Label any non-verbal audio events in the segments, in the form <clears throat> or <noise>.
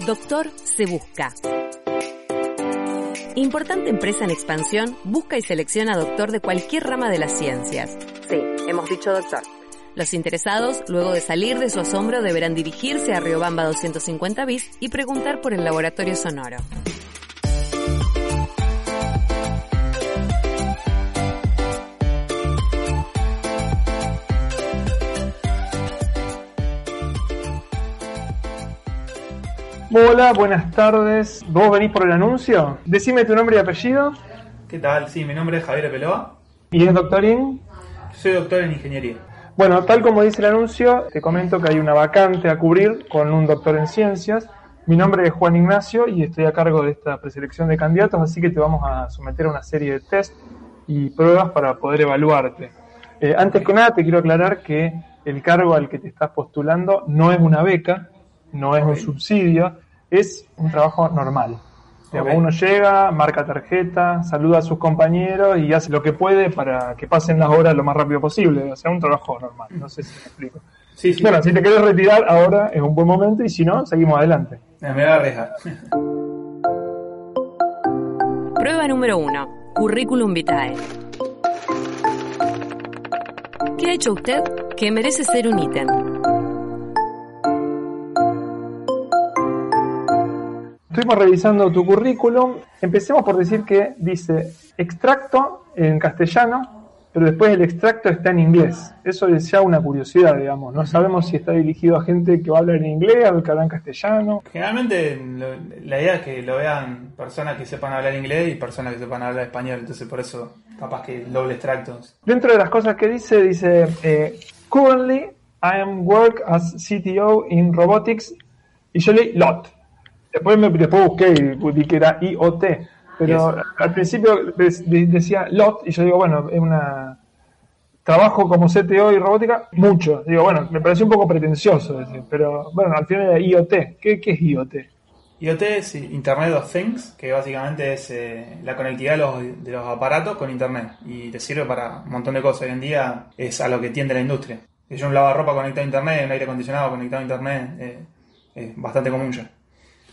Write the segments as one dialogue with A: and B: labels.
A: Doctor se busca. Importante empresa en expansión busca y selecciona doctor de cualquier rama de las ciencias. Sí, hemos dicho doctor. Los interesados, luego de salir de su asombro, deberán dirigirse a Riobamba 250 bis y preguntar por el laboratorio sonoro.
B: Hola, buenas tardes. ¿Vos venís por el anuncio? Decime tu nombre y apellido.
C: ¿Qué tal? Sí, mi nombre es Javier Peloa.
B: ¿Y es doctorín?
C: Soy doctor en ingeniería.
B: Bueno, tal como dice el anuncio, te comento que hay una vacante a cubrir con un doctor en ciencias. Mi nombre es Juan Ignacio y estoy a cargo de esta preselección de candidatos, así que te vamos a someter a una serie de test y pruebas para poder evaluarte. Eh, antes que nada, te quiero aclarar que el cargo al que te estás postulando no es una beca, no es un subsidio, es un trabajo normal. Digamos,
C: Ok.
B: Uno llega, marca tarjeta, saluda a sus compañeros y hace lo que puede para que pasen las horas lo más rápido posible. O sea, un trabajo normal. No sé si me explico.
C: Sí, sí.
B: Bueno, si te querés retirar ahora es un buen momento y si no, seguimos adelante.
C: Me voy a arriesgar.
A: Prueba número 1. Currículum vitae. ¿Qué ha hecho usted que merece ser un ítem?
B: Estuvimos revisando tu currículum. Empecemos por decir que dice extracto en castellano, pero después el extracto está en inglés. Eso es ya una curiosidad, digamos. No sabemos si está dirigido a gente que va a hablar en inglés o que habla en castellano.
C: Generalmente lo- la idea es que lo vean personas que sepan hablar inglés y personas que sepan hablar español. Entonces por eso capaz que doble extracto.
B: Dentro de las cosas que dice, dice, eh, currently I am work as CTO in robotics y yo leí LOT. Después, me, después busqué y vi que era IoT, pero
C: Yes.
B: al principio de- de- decía LOT y yo digo, bueno, es una... Trabajo como CTO y robótica, mucho. Digo, bueno, me pareció un poco pretencioso decir, pero bueno, al final era IoT. ¿Qué, qué es IoT?
C: IoT es Internet of Things, que básicamente es eh, la conectividad de los, de los aparatos con Internet. Y te sirve para un montón de cosas. Hoy en día es a lo que tiende la industria. Que yo un lavarropa conectado a Internet, un aire acondicionado conectado a Internet, eh, es bastante común ya.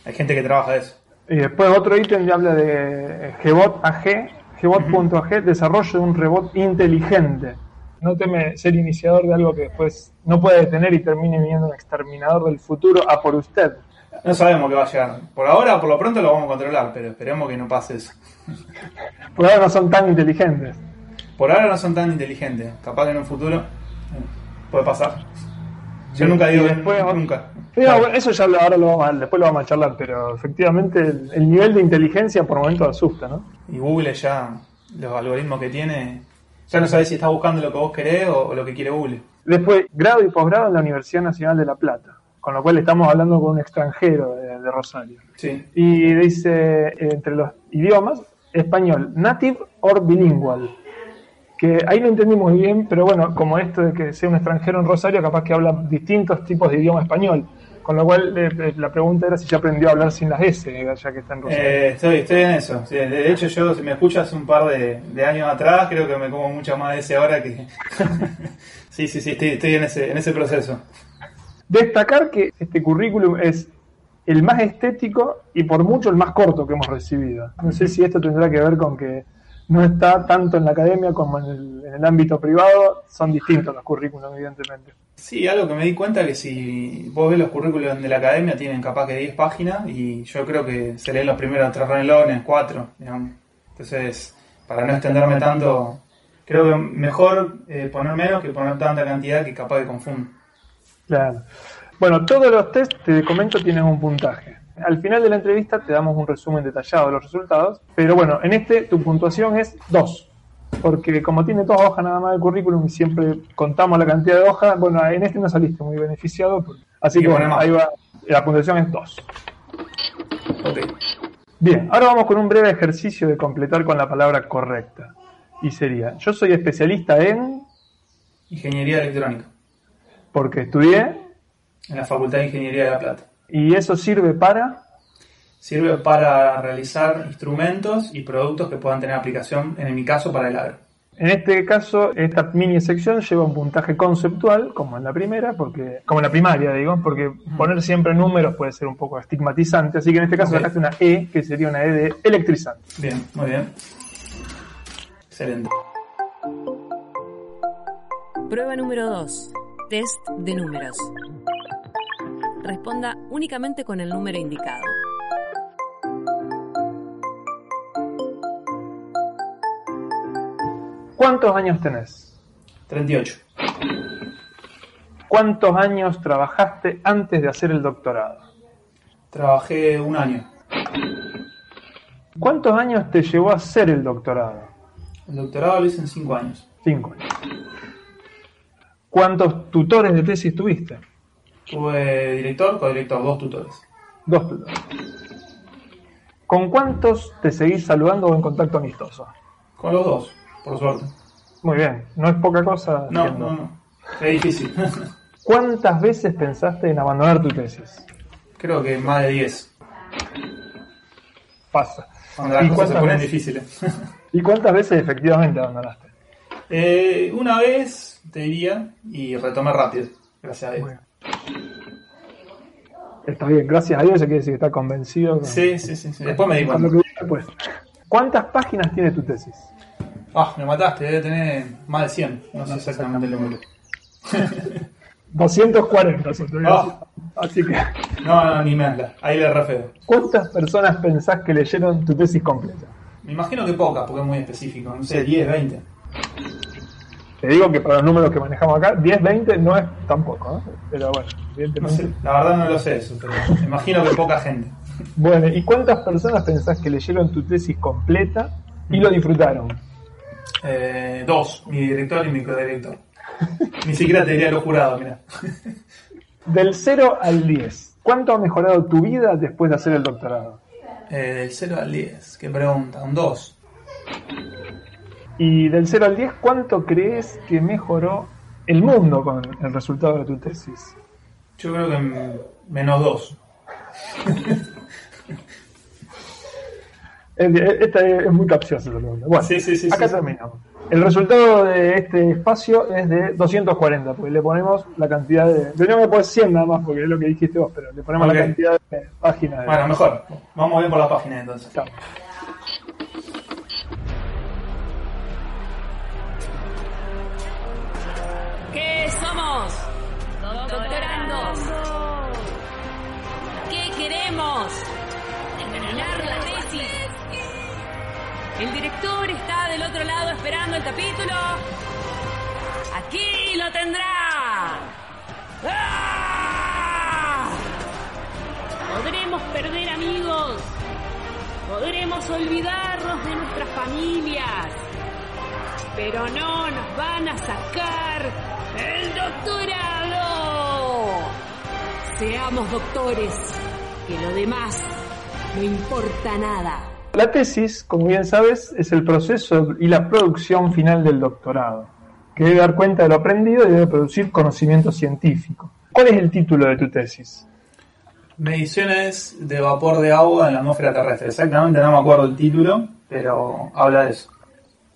C: Hay gente que trabaja de eso.
B: Y después otro ítem ya habla de eh, Gbot AG, Gbot.ag, desarrollo de un robot inteligente. No teme ser iniciador de algo que después no puede detener y termine viniendo un exterminador del futuro a por usted.
C: No sabemos qué va a llegar. Por ahora, por lo pronto lo vamos a controlar, pero esperemos que no pase eso. <laughs>
B: Por ahora no son tan inteligentes.
C: Por ahora no son tan inteligentes. Capaz que en un futuro eh, puede pasar. Yo nunca digo
B: después-
C: nunca.
B: Mira, eso ya lo- ahora lo vamos a, después lo vamos a charlar, pero efectivamente el, el nivel de inteligencia por momentos asusta, ¿no?
C: Y Google ya, los algoritmos que tiene, ya no sabes si estás buscando lo que vos querés o, o lo que quiere Google.
B: Después, grado y posgrado en la Universidad Nacional de La Plata, con lo cual estamos hablando con un extranjero de- de Rosario.
C: Sí.
B: Y dice, entre los idiomas, español, native or bilingual. Que ahí no entendí muy bien, pero bueno, como esto de que sea un extranjero en Rosario, capaz que habla distintos tipos de idioma español. Con lo cual, eh, eh, la pregunta era si ya aprendió a hablar sin las S, eh, ya que está en Rosario.
C: Eh, estoy, estoy en eso. Sí, de hecho, yo, si me escuchas un par de, de años atrás, creo que me como mucho más de ese ahora que. <laughs> sí, sí, sí, estoy, estoy en, ese, en ese proceso.
B: Destacar que este currículum es el más estético y por mucho el más corto que hemos recibido. No sé si esto tendrá que ver con que no está tanto en la academia como en el, en el ámbito privado. Son distintos los currículums, evidentemente.
C: Sí, algo que me di cuenta que si vos ves los currículos de la academia tienen capaz que 10 páginas y yo creo que se leen los primeros tres renglones, cuatro, digamos. Entonces, para no extenderme tanto, creo que mejor eh, poner menos que poner tanta cantidad que capaz que confunde.
B: Claro. Bueno, todos los test, te comento, tienen un puntaje. Al final de la entrevista te damos un resumen detallado de los resultados, pero bueno, en este tu puntuación es 2, porque como tiene dos hojas nada más de currículum y siempre contamos la cantidad de hojas, bueno, en este no saliste muy beneficiado, así que bueno, ahí va, La puntuación es 2.
C: Ok.
B: Bien, ahora vamos con un breve ejercicio de completar con la palabra correcta. Y sería, yo soy especialista en,
C: Ingeniería electrónica.
B: porque estudié,
C: En la Facultad de Ingeniería de La Plata.
B: Y eso sirve para,
C: Sirve para realizar instrumentos y productos que puedan tener aplicación, en mi caso, para el agro.
B: en este caso, esta mini sección lleva un puntaje conceptual, como en la primera, porque, como en la primaria, digo, porque poner siempre números puede ser un poco estigmatizante, así que en este caso sacaste una E, que sería una E de electrizante.
C: Bien, muy bien. Excelente.
A: Prueba número 2. Test de números. Responda únicamente con el número indicado.
B: ¿Cuántos años tenés?
C: 38.
B: ¿Cuántos años trabajaste antes de hacer el doctorado?
C: Trabajé un año.
B: ¿Cuántos años te llevó a hacer el doctorado?
C: El doctorado lo hice en 5 años.
B: Cinco años. ¿Cuántos tutores de tesis tuviste?
C: Tuve director, codirector, dos tutores.
B: Dos tutores. ¿Con cuántos te seguís saludando o en contacto amistoso?
C: Con los dos, por suerte.
B: Muy bien, no es poca cosa.
C: No,
B: entiendo.
C: no, no. Es difícil. <laughs> <laughs>
B: ¿Cuántas veces pensaste en abandonar tu tesis?
C: Creo que más de 10.
B: Pasa.
C: Cuando las
B: ¿Y
C: cosas se ponen
B: veces?
C: difíciles. <laughs>
B: ¿Y cuántas veces efectivamente abandonaste?
C: Eh, una vez, te diría, y retomé rápido. Gracias a Dios.
B: Bueno. Está bien, gracias a Dios, eso quiere decir que está convencido. con-
C: Sí, sí, sí, sí. Después me di cuenta.
B: después. ¿Cuántas páginas tiene tu tesis?
C: Ah, me mataste, debe tener más de 100. No sé exactamente el número.
B: 240, eso te voy a
C: Ah.
B: decir. Así que,
C: No, no, ni me habla. Ahí le re feo.
B: ¿cuántas personas pensás que leyeron tu tesis completa?
C: Me imagino que pocas, porque es muy específico. No sé, 10, 20.
B: Te digo que para los números que manejamos acá, 10, 20 no es tampoco, ¿no? Pero bueno,
C: No sé, la verdad no lo sé eso, pero imagino que poca gente.
B: Bueno, ¿y cuántas personas pensás que leyeron tu tesis completa y lo disfrutaron?
C: Eh, dos, mi director y mi codirector. <laughs> Ni siquiera te diría los jurados, mira. <laughs>
B: Del 0 al 10, ¿cuánto ha mejorado tu vida después de hacer el doctorado?
C: Eh, del 0 al 10, qué pregunta, un 2.
B: Y del 0 al 10, ¿cuánto crees que mejoró el mundo con el resultado de tu tesis?
C: Yo creo que menos 2. <laughs>
B: Es- Esta es muy capciosa la pregunta. Bueno,
C: Sí, sí, sí,
B: acá terminamos. El resultado de este espacio es de 240, porque le ponemos la cantidad de... Que poner 100 nada más, porque es lo que dijiste vos, pero le ponemos
C: Ok.
B: la cantidad de páginas. de-
C: Bueno, mejor. Vamos bien por la página entonces.
A: ¿Qué somos? Doctorandos. ¿Qué queremos? Terminar la tesis. El director está del otro lado esperando el capítulo. Aquí lo tendrá. ¡Ah! Podremos perder amigos. Podremos olvidarnos de nuestras familias. Pero no nos van a sacar el doctorado. Seamos doctores, que lo demás no importa nada.
B: La tesis, como bien sabes, es el proceso y la producción final del doctorado, que debe dar cuenta de lo aprendido y debe producir conocimiento científico. ¿Cuál es el título de tu tesis?
C: Mediciones de vapor de agua en la atmósfera terrestre. Exactamente no me acuerdo el título, pero habla de eso.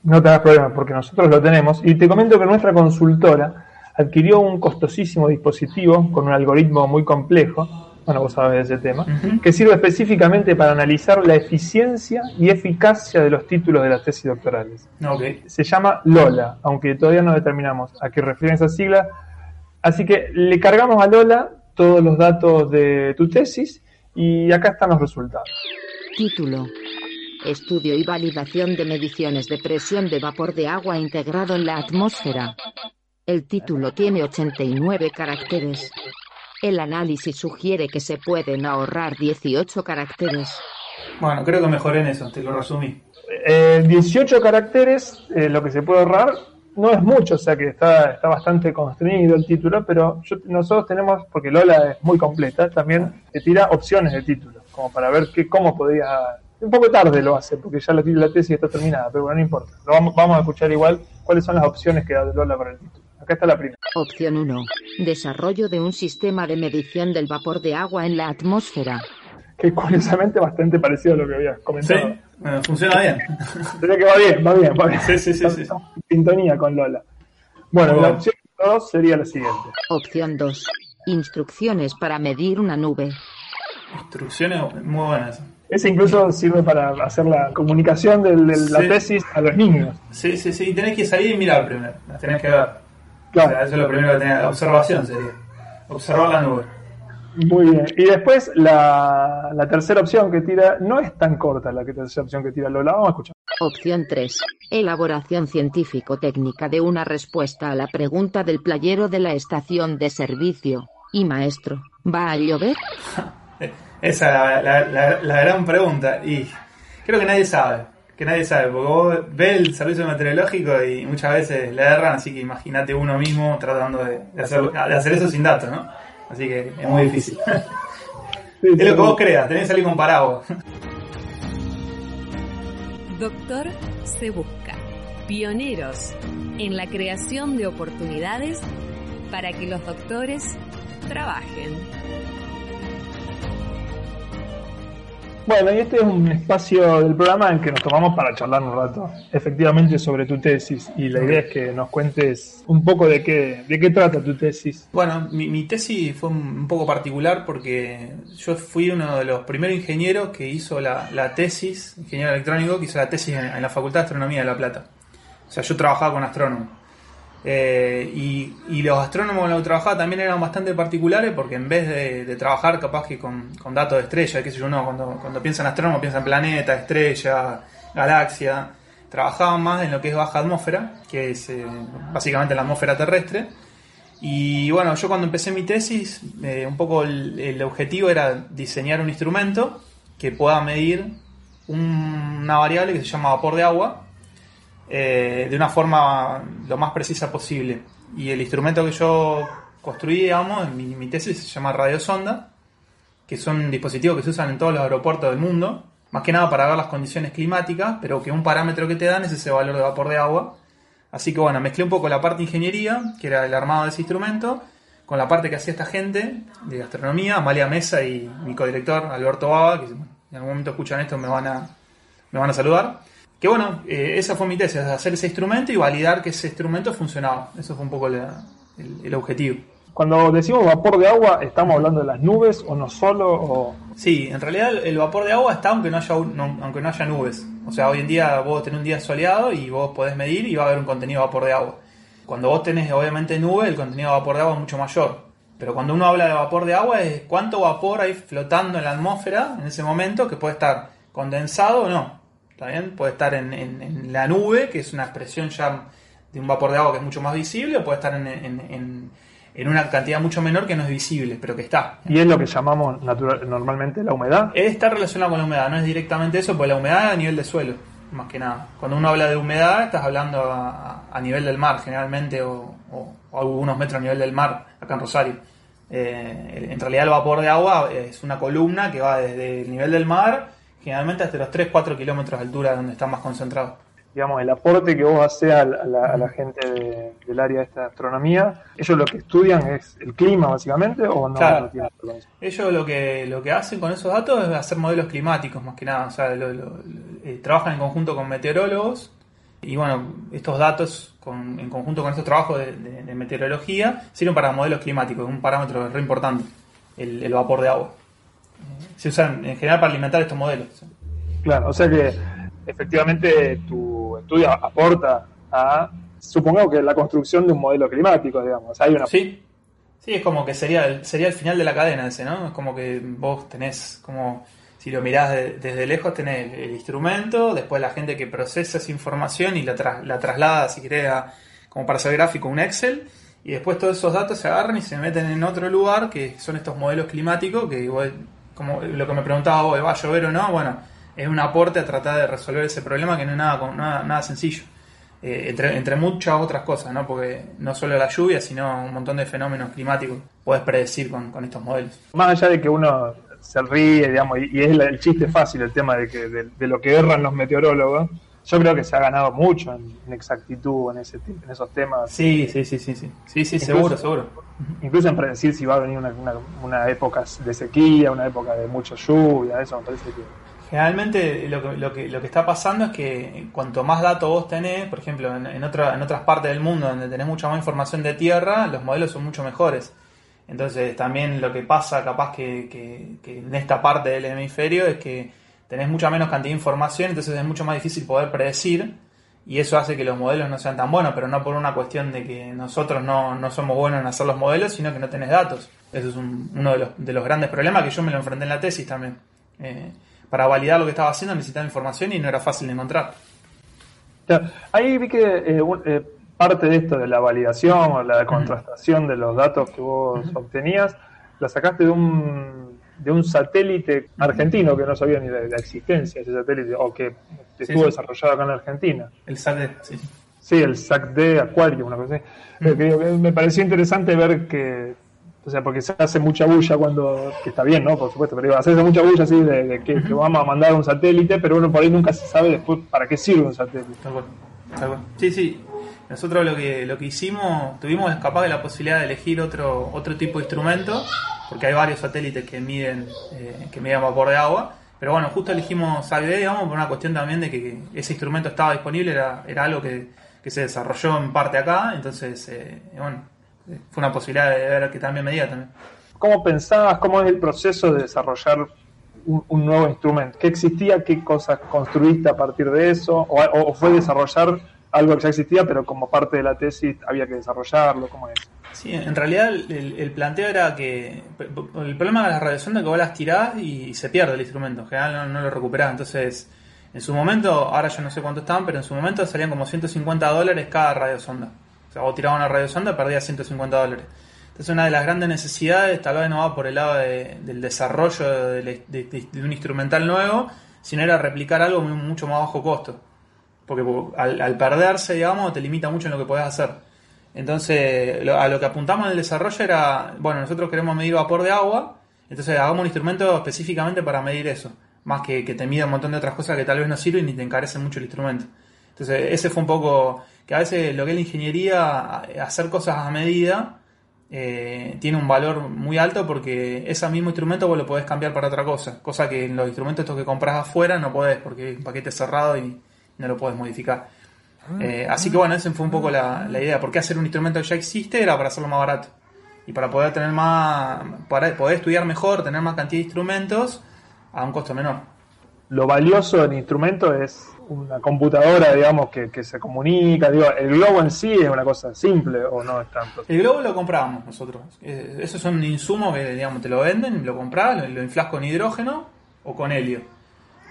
B: No te hagas problema porque nosotros lo tenemos y te comento que nuestra consultora adquirió un costosísimo dispositivo con un algoritmo muy complejo, bueno, vos sabés de ese tema, que sirve específicamente para analizar la eficiencia y eficacia de los títulos de las tesis doctorales. Se llama Lola, aunque todavía no determinamos a qué refieren esas siglas. Así que le cargamos a Lola todos los datos de tu tesis y acá están los resultados.
D: Título. Estudio y validación de mediciones de presión de vapor de agua integrado en la atmósfera. El título tiene 89 caracteres. El análisis sugiere que se pueden ahorrar 18 caracteres.
C: Bueno, creo que mejoré en eso, te lo resumí.
B: Eh, 18 caracteres, eh, lo que se puede ahorrar, no es mucho, o sea que está, está bastante constreñido el título, pero nosotros tenemos, porque Lola es muy completa, también te tira opciones de título, como para ver qué, cómo podría... Un poco tarde lo hace, porque ya la, la tesis está terminada, pero bueno, no importa. Lo vamos, vamos a escuchar igual cuáles son las opciones que da Lola para el título. Acá está la primera.
D: Opción 1. Desarrollo de un sistema de medición del vapor de agua en la atmósfera.
B: Que curiosamente bastante parecido a lo que había comentado.
C: Sí, bueno, funciona bien.
B: Sería que va bien, va bien, va bien.
C: Sí, sí, sí. sí.
B: Estamos en sintonía con Lola. Bueno,
C: Muy
B: la
C: bueno.
B: opción 2 sería la siguiente.
D: Opción 2. Instrucciones para medir una nube.
C: Instrucciones muy buenas.
B: Ese incluso sirve para hacer la comunicación de, la
C: Sí.
B: tesis a los niños.
C: Sí, sí, sí. Tenés que salir y mirar primero. Las tenés que ver. O
B: Claro.
C: sea, eso es lo primero que tenés. Observación sería. Observar la nube.
B: Muy bien. Y después la, la tercera opción que tira, no es tan corta la que tercera opción que tira Lola. Vamos a escuchar.
D: Opción 3. Elaboración científico-técnica de una respuesta a la pregunta del playero de la estación de servicio. Y maestro, ¿va a llover? <laughs>
C: Esa es la, la- la- la gran pregunta. Y creo que nadie sabe. Que nadie sabe. Porque vos ves el servicio meteorológico y muchas veces le erran. Así que imagínate uno mismo tratando de, de hacer, de hacer eso sin datos, ¿no? Así que es muy difícil.
B: Sí, <laughs>
C: Es lo que vos creas. Tenés que salir con paraguas.
A: Doctor se busca. Pioneros en la creación de oportunidades para que los doctores trabajen.
B: Bueno, y este es un espacio del programa en que nos tomamos para charlar un rato, efectivamente, sobre tu tesis. Y la idea es que nos cuentes un poco de qué, de qué trata tu tesis.
C: Bueno, mi, tesis fue un un poco particular porque yo fui uno de los primeros ingenieros que hizo la, la tesis, ingeniero electrónico, que hizo la tesis en, en la Facultad de Astronomía de La Plata. O sea, yo trabajaba con astrónomos. Eh, y, los astrónomos con los que trabajaba también eran bastante particulares porque en vez de, trabajar capaz que con, datos de estrella, qué sé yo, no, cuando, cuando piensan astrónomo piensan planeta, estrella, galaxia, trabajaban más en lo que es baja atmósfera, que es eh, básicamente la atmósfera terrestre. Y bueno, yo cuando empecé mi tesis, eh, un poco el, objetivo era diseñar un instrumento que pueda medir un- una variable que se llama vapor de agua eh, de una forma lo más precisa posible. Y el instrumento que yo construí, digamos, en mi, tesis se llama radiosonda, que son dispositivos que se usan en todos los aeropuertos del mundo, más que nada para ver las condiciones climáticas, pero que un parámetro que te dan es ese valor de vapor de agua. Así que bueno, mezclé un poco la parte de ingeniería, que era el armado de ese instrumento, con la parte que hacía esta gente de gastronomía, Amalia Mesa y mi codirector Alberto Baba, que en algún momento escuchan esto me van a, me van a saludar. Que bueno, eh, esa fue mi tesis, hacer ese instrumento y validar que ese instrumento funcionaba. Eso fue un poco la- el, el objetivo.
B: Cuando decimos vapor de agua, ¿estamos hablando de las nubes o no solo? O...
C: Sí, en realidad el- vapor de agua está aunque no haya, no- aunque no haya nubes. O sea, hoy en día vos tenés un día soleado y vos podés medir y va a haber un contenido de vapor de agua. Cuando vos tenés obviamente nube, el contenido de vapor de agua es mucho mayor. Pero cuando uno habla de vapor de agua es cuánto vapor hay flotando en la atmósfera en ese momento que puede estar condensado o no. ¿Está bien? Puede estar en, en- en la nube, que es una expresión ya de un vapor de agua que es mucho más visible, o puede estar en, en- en- una cantidad mucho menor que no es visible, pero que está.
B: Y es lo que llamamos natural- normalmente la humedad.
C: Está relacionado con la humedad, no es directamente eso, porque la humedad es a nivel de suelo, más que nada. Cuando uno habla de humedad, estás hablando a, a nivel del mar, generalmente, o, o- o algunos metros a nivel del mar, acá en Rosario. Eh, en realidad, el vapor de agua es una columna que va desde el nivel del mar, generalmente hasta los 3-4 kilómetros de altura, donde está más concentrado.
B: Digamos, el aporte que vos haces a la, a la- a la gente de- del área de esta astronomía, ¿ellos lo que estudian es el clima básicamente o no?
C: Claro.
B: no?
C: Ellos lo que, lo que hacen con esos datos es hacer modelos climáticos, más que nada. O sea, lo- lo- lo- eh, trabajan en conjunto con meteorólogos y bueno, estos datos con- en conjunto con estos trabajos de, de- de meteorología sirven para modelos climáticos, un parámetro re importante, el, el vapor de agua. Se usan en general para alimentar estos modelos.
B: Claro, o sea que efectivamente tu estudio aporta a, supongamos que la construcción de un modelo climático, digamos. Hay una
C: Sí, sí, es como que sería el, sería el final de la cadena ese, ¿no? Es como que vos tenés como, si lo mirás de- desde lejos, tenés el, instrumento, después la gente que procesa esa información y la, tra- la traslada, si querés, a- como para hacer gráfico, un Excel, y después todos esos datos se agarran y se meten en otro lugar, que son estos modelos climáticos, que vos, como lo que me preguntaba vos, ¿va a llover o no? Bueno, es un aporte a tratar de resolver ese problema que no es nada, nada, nada sencillo. eh, entre, entre muchas otras cosas, ¿no? Porque no solo la lluvia, sino un montón de fenómenos climáticos puedes predecir con, con estos modelos.
B: Más allá de que uno se ríe, digamos, y, es el chiste fácil el tema de, que, de, de lo que erran los meteorólogos, yo creo que se ha ganado mucho en, en exactitud en, ese, en esos temas.
C: Sí, sí, sí, sí, sí, sí, sí,
B: Incluso-
C: seguro, seguro.
B: Incluso en predecir si va a venir una, una, una época de sequía, una época de mucha lluvia, eso me parece que...
C: Generalmente lo que, lo, que, lo que está pasando es que cuanto más datos vos tenés, por ejemplo, en, en, otra- en otras partes del mundo donde tenés mucha más información de tierra, los modelos son mucho mejores. Entonces también lo que pasa capaz que, que- que en esta parte del hemisferio es que tenés mucha menos cantidad de información, entonces es mucho más difícil poder predecir y eso hace que los modelos no sean tan buenos, pero no por una cuestión de que nosotros no, no somos buenos en hacer los modelos, sino que no tenés datos. Eso es un- uno de los, de los grandes problemas que yo me lo enfrenté en la tesis también. Eh, para validar lo que estaba haciendo necesitaba información y no era fácil de encontrar.
B: Ahí vi que eh, un- eh, parte de esto de la validación o la contrastación de los datos que vos obtenías, la sacaste de un, de un satélite argentino que no sabía ni de la existencia de ese satélite, o que estuvo
C: sí.
B: desarrollado acá en Argentina.
C: El SAT, sí, sí.
B: El SAC-D Aquarium, una cosa así. Eh, que- que me pareció interesante ver que, o sea, porque se hace mucha bulla cuando, que está bien, ¿no? Por supuesto, pero digo, hacerse mucha bulla así de, de que, que vamos a mandar un satélite, pero uno por ahí nunca se sabe después para qué sirve un satélite.
C: Tal cual, tal cual. Sí, sí. Nosotros lo que, lo que hicimos, tuvimos capaz de la posibilidad de elegir otro, otro tipo de instrumento, porque hay varios satélites que miden, eh, que miden vapor de agua. Pero bueno, justo elegimos SACD, digamos, por una cuestión también de que ese instrumento estaba disponible, era, era algo que, que se desarrolló en parte acá, entonces, eh, bueno, eh, fue una posibilidad de ver que también medía también.
B: ¿Cómo pensabas, cómo es el proceso de desarrollar un, nuevo instrumento? ¿Qué existía? ¿Qué cosas construiste a partir de eso? ¿O, o fue desarrollar algo que ya existía, pero como parte de la tesis había que desarrollarlo? ¿Cómo es?
C: Sí, en realidad el, planteo era que el problema de las radiosondas es que vos las tirás y se pierde el instrumento, en general no, no lo recuperás. Entonces, en su momento, ahora yo no sé cuánto estaban, pero en su momento salían como 150 dólares cada radiosonda. O sea, vos tirabas una radiosonda perdías 150 dólares. Entonces, una de las grandes necesidades tal vez no va por el lado de- del desarrollo de, de- de- de un instrumental nuevo, sino era replicar algo muy- mucho más bajo costo. Porque al, al perderse, digamos, te limita mucho en lo que podés hacer. Entonces, lo- a lo que apuntamos en el desarrollo era, bueno, nosotros queremos medir vapor de agua, entonces hagamos un instrumento específicamente para medir eso, más que, que te mida un montón de otras cosas que tal vez no sirven y te encarecen mucho el instrumento. Entonces, ese fue un poco, que a veces lo que es la ingeniería, hacer cosas a medida, eh, tiene un valor muy alto porque ese mismo instrumento vos lo podés cambiar para otra cosa, cosa que en los instrumentos estos que compras afuera no podés porque es un paquete cerrado y no lo podés modificar. Eh, así que bueno, esa fue un poco la, la idea. ¿Por qué hacer un instrumento que ya existe? Era para hacerlo más barato. Y para poder tener más, para poder estudiar mejor, tener más cantidad de instrumentos a un costo menor.
B: Lo valioso del instrumento es una computadora, digamos, que, que se comunica. Digo, el globo en sí es una cosa simple o no es tanto.
C: El globo lo comprábamos nosotros. Eh, eso es un insumo que digamos te lo venden, lo compras, lo, lo inflas con hidrógeno o con helio.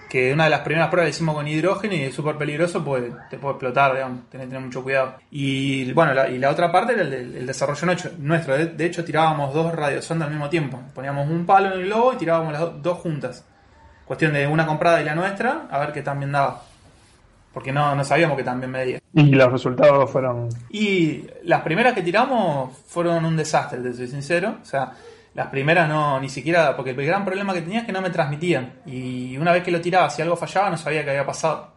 C: Que una de las primeras pruebas la hicimos con hidrógeno y es súper peligroso porque te puede explotar, digamos, tenés que tener mucho cuidado. Y bueno, la, y la otra parte era el, desarrollo nuestro. nuestro. De, de hecho, tirábamos dos radiosondas al mismo tiempo. Poníamos un palo en el globo y tirábamos las do- dos juntas. Cuestión de una comprada y la nuestra, a ver qué también daba. Porque no, no sabíamos que también medía.
B: Y los resultados fueron.
C: Y las primeras que tiramos fueron un desastre, te soy sincero. O sea, las primeras no, ni siquiera, porque el gran problema que tenía es que no me transmitían. Y una vez que lo tiraba, si algo fallaba, no sabía qué había pasado.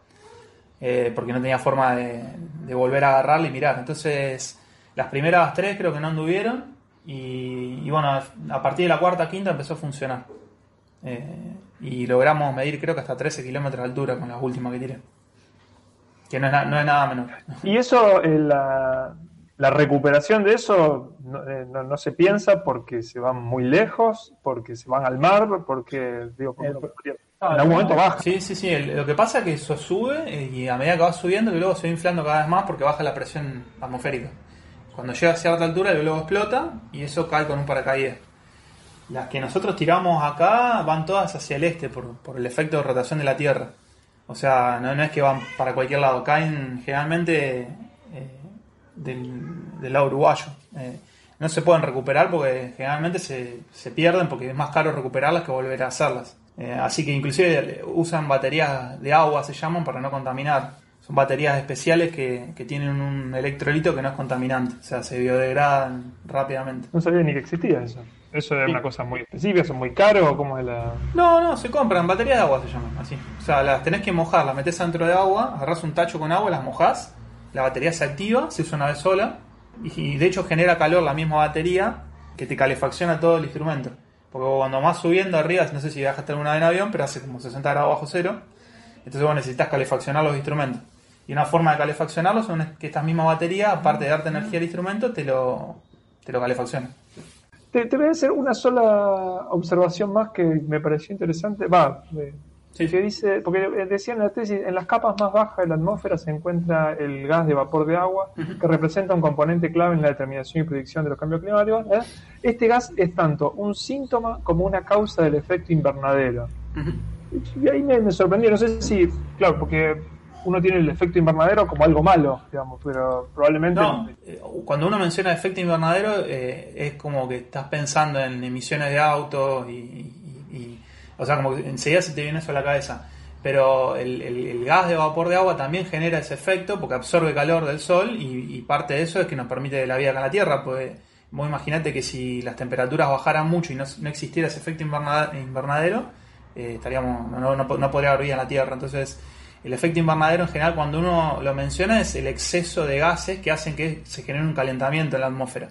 C: Eh, porque no tenía forma de, volver a agarrarle y mirar. Entonces, las primeras tres creo que no anduvieron. Y, bueno, a partir de la cuarta, quinta empezó a funcionar. Eh, y logramos medir creo que hasta 13 kilómetros de altura con las últimas que tiré. Que no es, no es nada menor.
B: Y eso, eh, la, la recuperación de eso no, eh, no- no se piensa porque se van muy lejos, porque se van al mar, porque, digo, porque en algún momento baja.
C: Sí, sí, sí. lo que pasa es que eso sube eh, y a medida que va subiendo, el globo se va inflando cada vez más porque baja la presión atmosférica. Cuando llega a cierta altura, el globo explota y eso cae con un paracaídas. Las que nosotros tiramos acá van todas hacia el este por, por el efecto de rotación de la Tierra. O sea, no, no es que van para cualquier lado, caen generalmente eh, del, del lado uruguayo. Eh, no se pueden recuperar porque generalmente se, se pierden porque es más caro recuperarlas que volver a hacerlas. Eh, así que inclusive usan baterías de agua, se llaman, para no contaminar. son baterías especiales que, que tienen un electrolito que no es contaminante, o sea, se biodegradan rápidamente.
B: No sabía ni que existía eso. ¿Eso es una cosa muy específica? ¿Son muy caros? ¿Cómo es la...?
C: No, no, se compran, baterías de agua se llaman, así. O sea, las tenés que mojar, las metes dentro de agua, agarras un tacho con agua, las mojás, la batería se activa, se usa una vez sola, y, de hecho genera calor la misma batería que te calefacciona todo el instrumento. Porque cuando vas subiendo arriba, no sé si viajaste alguna vez en avión, pero hace como 60 grados bajo cero, entonces vos necesitas calefaccionar los instrumentos. Y una forma de calefaccionarlos es que estas mismas baterías, aparte de darte energía al instrumento, te lo, te lo calefacciona.
B: Te, te voy a hacer una sola observación más que me pareció interesante. Va,
C: Sí.
B: que dice, porque decía en la tesis, en las capas más bajas de la atmósfera se encuentra el gas de vapor de agua, que representa un componente clave en la determinación y predicción de los cambios climáticos. ¿eh? Este gas es tanto un síntoma como una causa del efecto invernadero. Y ahí me, me sorprendió, no sé si, claro, porque uno tiene el efecto invernadero como algo malo, digamos, pero probablemente...
C: No, eh, cuando uno menciona efecto invernadero eh, es como que estás pensando en emisiones de autos y, y- y- o sea, como que enseguida se te viene eso a la cabeza. Pero el, gas de vapor de agua también genera ese efecto porque absorbe calor del sol y, parte de eso es que nos permite la vida acá en la Tierra. Pues vos imaginate que si las temperaturas bajaran mucho y no, existiera ese efecto inverna- invernadero, eh, estaríamos no podría haber vida en la Tierra. Entonces, el efecto invernadero en general, cuando uno lo menciona, es el exceso de gases que hacen que se genere un calentamiento en la atmósfera.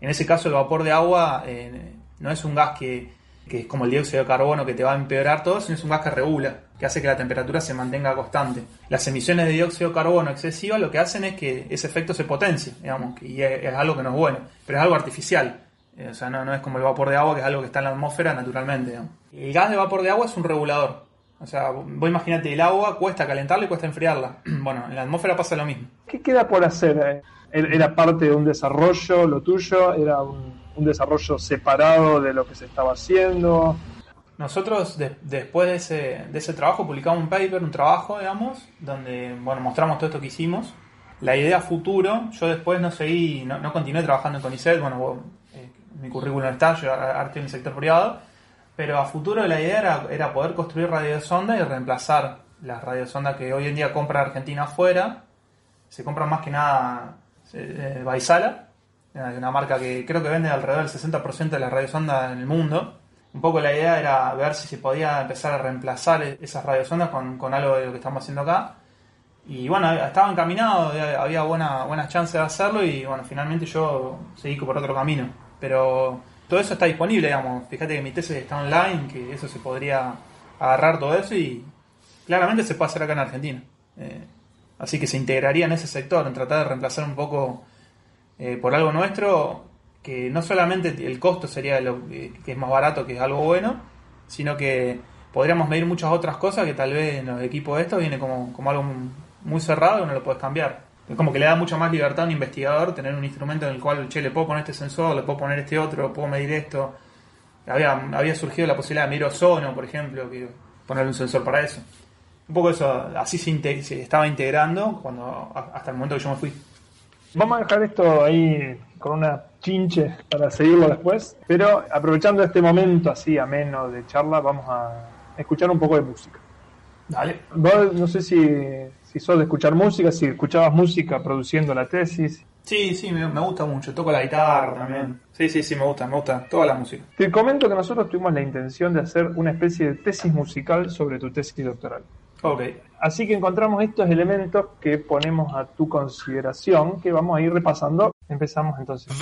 C: En ese caso, el vapor de agua eh, no es un gas que, que es como el dióxido de carbono que te va a empeorar todo, sino es un gas que regula, que hace que la temperatura se mantenga constante. Las emisiones de dióxido de carbono excesivas lo que hacen es que ese efecto se potencie, digamos, y es, algo que no es bueno, pero es algo artificial. Eh, O sea, no, no es como el vapor de agua, que es algo que está en la atmósfera naturalmente. digamos. El gas de vapor de agua es un regulador. O sea, vos imagínate, el agua cuesta calentarla y cuesta enfriarla. <clears throat> Bueno, en la atmósfera pasa lo mismo.
B: ¿Qué queda por hacer? Eh, ¿Era parte de un desarrollo lo tuyo? ¿Era un, un desarrollo separado de lo que se estaba haciendo?
C: Nosotros de- después de ese, de ese trabajo publicamos un paper, un trabajo, digamos, donde bueno, mostramos todo esto que hicimos. La idea futuro, yo después no seguí, no, continué trabajando en CONICET, bueno, eh, mi currículum está, yo arte en el sector privado, pero a futuro la idea era, era poder construir radiosondas y reemplazar las radiosondas que hoy en día compra Argentina afuera. Se compran más que nada eh, eh, eh, una marca que creo que vende alrededor del 60% de las radiosondas en el mundo. Un poco la idea era ver si se podía empezar a reemplazar e- esas radiosondas con, con algo de lo que estamos haciendo acá. Y bueno, estaba encaminado, había- había buena, buenas chances de hacerlo y bueno, finalmente yo seguí por otro camino. Pero todo eso está disponible, digamos. Fíjate que mi tesis está online, que eso se podría agarrar todo eso y claramente se puede hacer acá en Argentina. Eh, así que se integraría en ese sector, en tratar de reemplazar un poco eh, por algo nuestro, que no solamente el costo sería lo eh, que es más barato, que es algo bueno, sino que podríamos medir muchas otras cosas que tal vez en los equipos de estos viene como, como algo muy cerrado y no lo puedes cambiar. Es como que le da mucha más libertad a un investigador tener un instrumento en el cual, che, le puedo poner este sensor, le puedo poner este otro, puedo medir esto. Había, había surgido la posibilidad de medir ozono, por ejemplo, que ponerle un sensor para eso. Un poco eso, así se, se estaba integrando cuando hasta el momento que yo me fui.
B: Vamos a dejar esto ahí con una chinche para seguirlo después, pero aprovechando este momento así ameno de charla, vamos a escuchar un poco de música.
C: Dale.
B: Vos no sé si, si sos de escuchar música, si escuchabas música produciendo la tesis.
C: Sí, sí, me, me gusta mucho. Toco la guitarra también. Sí, sí, sí, me gusta, me gusta. Toda la música.
B: Te comento que nosotros tuvimos la intención de hacer una especie de tesis musical sobre tu tesis doctoral.
C: Ok.
B: Así que encontramos estos elementos que ponemos a tu consideración, que vamos a ir repasando. Empezamos entonces.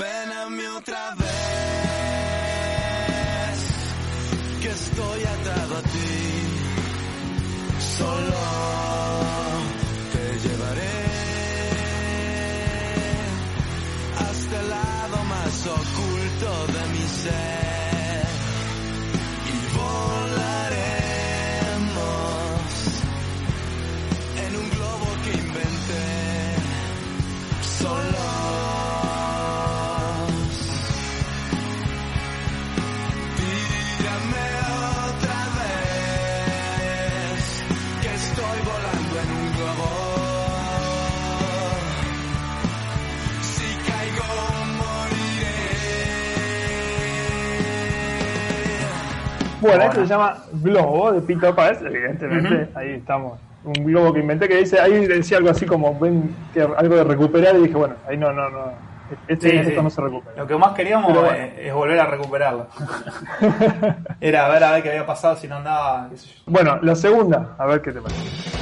B: Bueno, esto se llama Globo de Pito Páez, evidentemente, ahí estamos un globo que inventé que dice, ahí decía algo así como, ven, que algo de recuperar y dije, bueno, ahí no, no, no, este,
C: Sí,
B: esto
C: sí.
B: no se recupera.
C: Lo que más queríamos
B: bueno.
C: es volver a recuperarlo. <laughs> Era ver a ver qué había pasado si no andaba.
B: Bueno, la segunda, a ver qué te parece.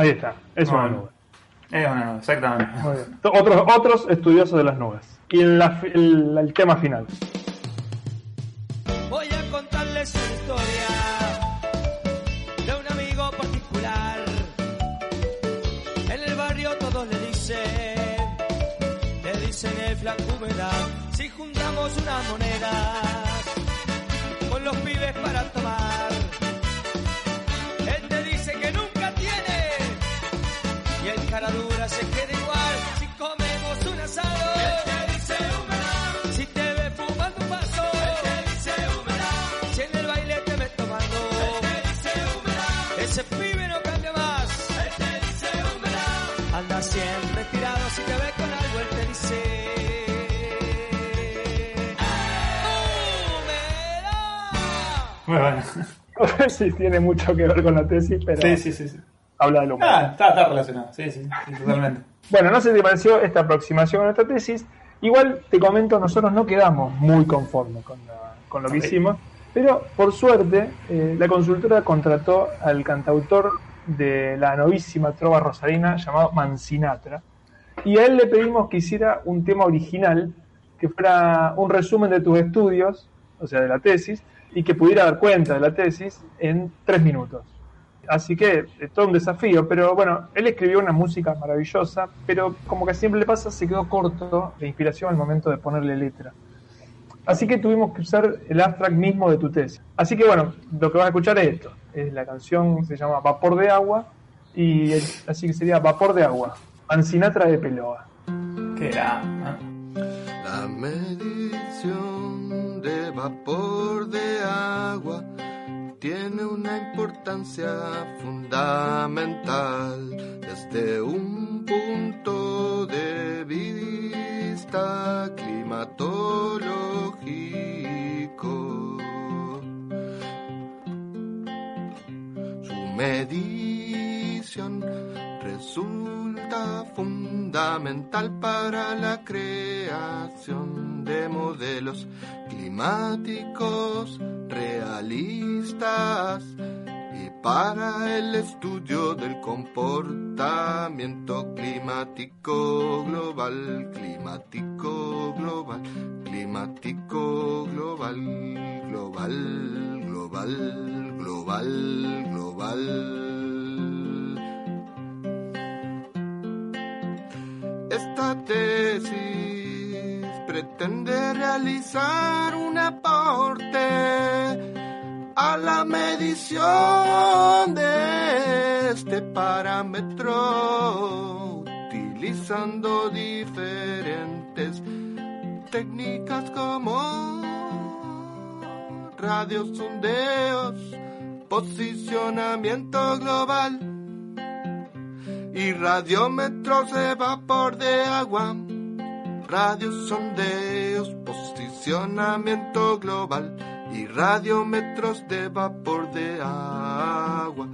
B: Ahí está, es una nube.
C: Es una nube, exactamente.
B: Muy bien. Otros, otros estudiosos de las nubes. Y la el, el tema final.
E: Voy a contarles una historia de un amigo particular. En el barrio todos le dicen, le dicen el flaco humedad. Si juntamos unas monedas con los pibes para tomar, se queda igual si comemos un asado. Él te dice humedad. Si te ve fumando un paso. Él te dice humedad. Si en el baile te ves tomando. Él te dice humedad. Ese pibe no cambia más. Él te dice humedad. Anda siempre tirado si te ve con algo. Él te dice. ¡Humedad!
C: Muy bueno.
B: No sé si tiene mucho que ver con la tesis, pero
C: Sí, sí, sí. sí.
B: Habla del humor.
C: Ah, está, está relacionado. Sí, sí, sí, totalmente. <laughs>
B: Bueno, no sé si te pareció esta aproximación a nuestra tesis. Igual te comento, nosotros no quedamos muy conformes con, la- con lo que hicimos, pero por suerte eh, la consultora contrató al cantautor de la novísima trova rosarina llamado Mancinatra y a él le pedimos que hiciera un tema original que fuera un resumen de tus estudios, o sea, de la tesis, y que pudiera dar cuenta de la tesis en tres minutos. Así que es todo un desafío, pero bueno, él escribió una música maravillosa, pero como que siempre le pasa, se quedó corto de inspiración al momento de ponerle letra. Así que tuvimos que usar el abstract mismo de tu tesis. Así que bueno, lo que vas a escuchar es esto. Es la canción se llama Vapor de Agua, y el- así que sería Vapor de Agua, Ancinatra de Peloa.
C: Que era. ¿no?
F: La medición de vapor de agua tiene una importancia fundamental desde un punto de vista climatológico. Su medición resulta fundamental para la creación de modelos climáticos realistas y para el estudio del comportamiento climático global, climático global, climático global, global, global, global, global. Esta tesis pretende realizar un aporte a la medición de este parámetro utilizando diferentes técnicas como radiosondeos, posicionamiento global y radiómetros de vapor de agua, radiosondeos, posicionamiento global y radiómetros de vapor de agua.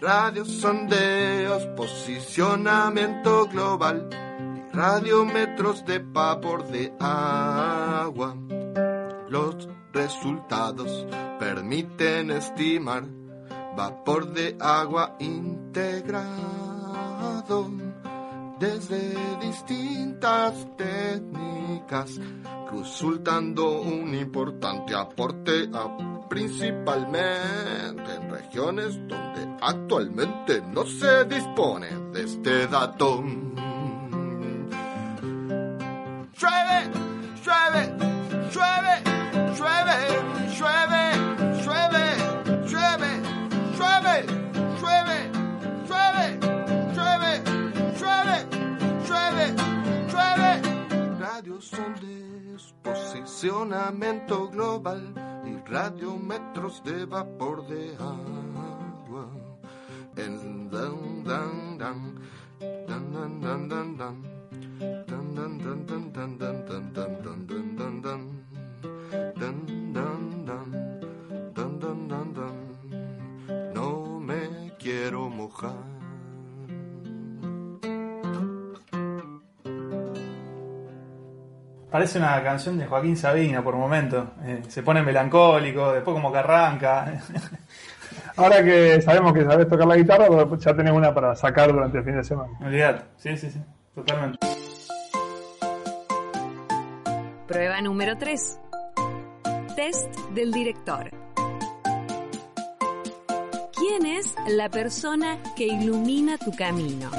F: Radiosondeos, posicionamiento global y radiómetros de vapor de agua. Los resultados permiten estimar vapor de agua integrado desde distintas técnicas, resultando un importante aporte principalmente en regiones donde actualmente no se dispone de este dato. Posicionamiento global y radiometros de vapor de agua. En dan dan dan dan dan dan dan dan. Dun. No me quiero mojar.
C: Parece una canción de Joaquín Sabina por momentos. Eh, se pone melancólico, después como que arranca. <laughs>
B: Ahora que sabemos que sabes tocar la guitarra, ya tenés una para sacar durante el fin de semana.
C: Olvidate. Sí, sí, sí. Totalmente.
A: Prueba número 3. Test del director. ¿Quién es la persona que ilumina tu camino?